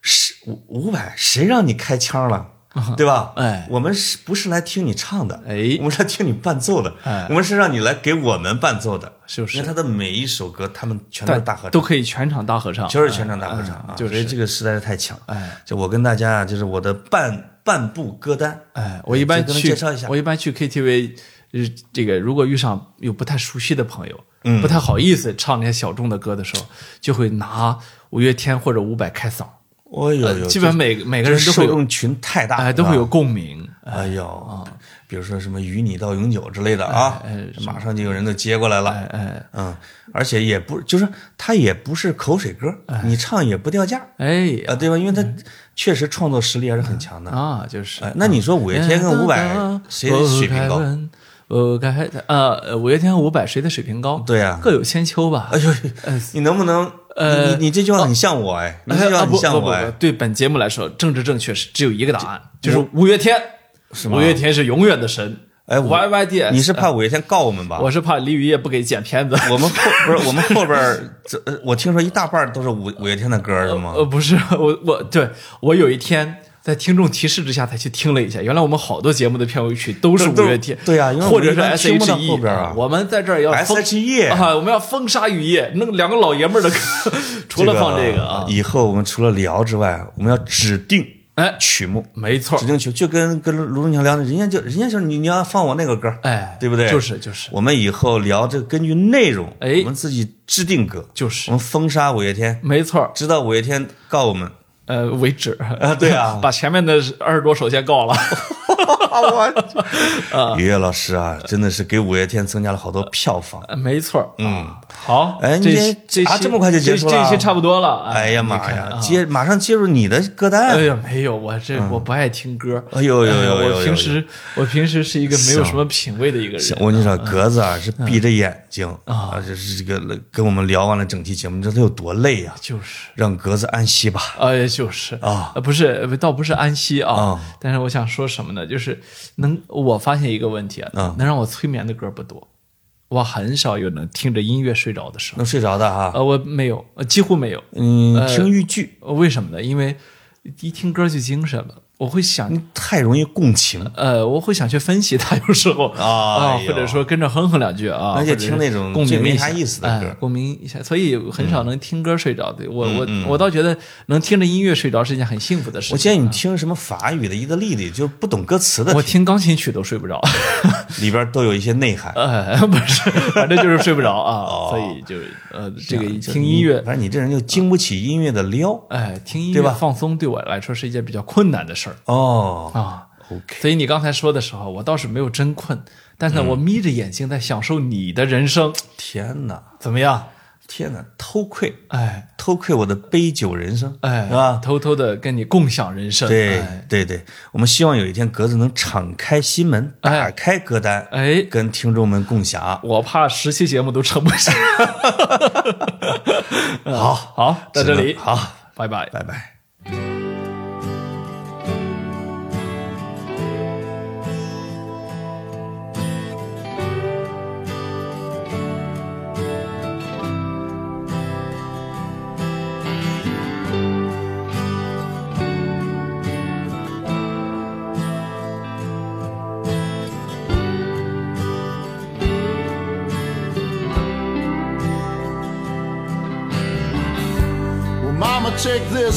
A: 是伍伍佰，谁让你开腔了？对吧？
B: 哎
A: 我们是不是来听你唱的？
B: 哎
A: 我们是来听你伴奏的。
B: 哎
A: 我们是让你来给我们伴奏的。
B: 是不是
A: 因为他的每一首歌，他们全都是大合唱，
B: 都可以全场大合唱，
A: 就是全场大合唱啊！
B: 哎就是
A: 这个实在是太强。
B: 哎，
A: 就我跟大家啊，就是我的半半部歌单。
B: 哎，我一般去
A: 介绍一下
B: 我一般去 KTV，呃，这个如果遇上有不太熟悉的朋友，嗯，不太好意思唱那些小众的歌的时候，就会拿五月天或者伍佰开嗓，
A: 哦呦呦，
B: 呃基本上每每个人都会，
A: 受众群太大，
B: 哎，都会有。共鸣。
A: 哎呦，比如说什么“与你到永久”之类的啊，马上就有人都接过来了。
B: 哎哎
A: 嗯，而且也不就是它也不是口水歌，你唱也不掉价
B: 哎
A: 啊，对吧？因为他确实创作实力还是很强的。
B: 啊，就是
A: 哎，那你说五月天跟伍佰谁的水平高？
B: 呃，五月天和伍佰谁的水平高？
A: 对呀
B: 各有千秋吧。
A: 哎呦，你能不能？
B: 呃
A: 你你你这句话很像我哎，你这句话
B: 啊
A: 很像我哎，
B: 对本节目来说，政治正确是只有一个答案，就是五月天。五月天是永远的神。
A: 哎我
B: YYDS
A: 你是怕五月天告我们吧？
B: 我是怕李雨夜不给剪片子。
A: 我们后不是我们后边儿这，呃我听说一大半儿都是五五月天的歌儿是吗？
B: 呃，不是我我对我有一天在听众提示之下才去听了一下，原来我们好多节目的片尾曲都是五月天，
A: 对啊因为
B: 或者是
A: 我们一般听不到
B: S.H.E
A: 后边啊
B: 我们在这儿要封
A: S.H.E
B: 啊，我们要风沙雨夜，弄两个老爷们儿的歌，除了放这个啊，
A: 以后我们除了聊之外，我们要指定
B: 哎
A: 曲目，
B: 没错
A: 指，定曲，就跟跟卢中强聊的，人家就人家就是你你要放我那个歌，
B: 哎，
A: 对不对？
B: 就是就是
A: 我们以后聊这个，根据内容，
B: 哎
A: 我们自己制定歌，
B: 就是
A: 我们封杀五月天，
B: 没错，
A: 直到五月天告我们。
B: 呃，为止。
A: 啊对啊。
B: 把前面的二十多首先告了，
A: 我，于越老师啊，真的是给五月天增加了好多票房。
B: 呃没错，
A: 嗯，
B: 好，
A: 哎
B: 这
A: 这啊
B: 这
A: 么快就结束了
B: 这这期差不多了，
A: 哎呀妈呀，接马上接入你的歌单
B: 哎。呀，没有，我这我不爱听歌。
A: 哎呦呦呦
B: 我平时我平时是一个没有什么品味的一个人。
A: 我跟你说，格子啊是闭着眼睛啊，就是这个跟我们聊完了整期节目，你知道他有多累呀？
B: 就是，
A: 让格子安息吧。
B: 哎，就是
A: 啊
B: 呃不是，呃倒不是安息啊
A: 啊，
B: 但是我想说什么呢？就是能，我发现一个问题啊
A: 啊，
B: 能让我催眠的歌不多，我很少有能听着音乐睡着的时候。
A: 能睡着的哈。
B: 呃，我没有，呃几乎没有。
A: 嗯，听豫剧，
B: 呃为什么呢？因为一听歌就精神了，我会想
A: 你太容易共情，
B: 呃，我会想去分析他，有时候。
A: 哎
B: 啊，
A: 呦。
B: 或者说跟着哼哼两句啊，
A: 而且听那种
B: 共
A: 鸣没啥意思的歌。
B: 哎共鸣一下，所以很少能听歌睡着的。我我
A: 嗯
B: 我倒觉得能听着音乐睡着是一件很幸福的事情。
A: 我建议你听什么法语的、意大利的，就不懂歌词的
B: 我，听钢琴曲都睡不着，
A: 里边都有一些内涵。
B: 呃，不是，反正就是睡不着啊，所以就是呃，这个听音乐，
A: 反正你这人就经不起音乐的撩。
B: 哎，听音
A: 对吧？
B: 乐放松对我来说是一件比较困难的事儿
A: 哦
B: 啊。
A: ，OK，
B: 所以你刚才说的时候，我倒是没有真困，但是呢，我眯着眼睛在享受你的人生，
A: 天哪，
B: 怎么样？
A: 天哪，偷窥，
B: 哎
A: 偷窥我的杯酒人生，
B: 哎，
A: 是吧？
B: 偷偷的跟你共享人生，
A: 对
B: 哎
A: 对对，我们希望有一天格子能敞开心门，
B: 哎
A: 打开歌单，
B: 哎，
A: 跟听众们共享。
B: 我怕十期节目都撑不下。好 好，在这里，
A: 好，
B: 拜拜。
A: 拜拜。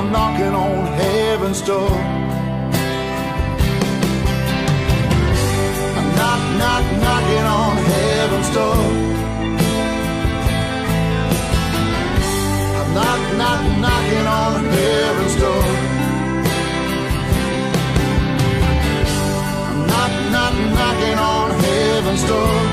D: I'm knocking on heaven's door. I'm knock, knock, knocking on heaven's door. I'm knock, knock, knocking on heaven's door. I'm knock, knock, knocking on heaven's door.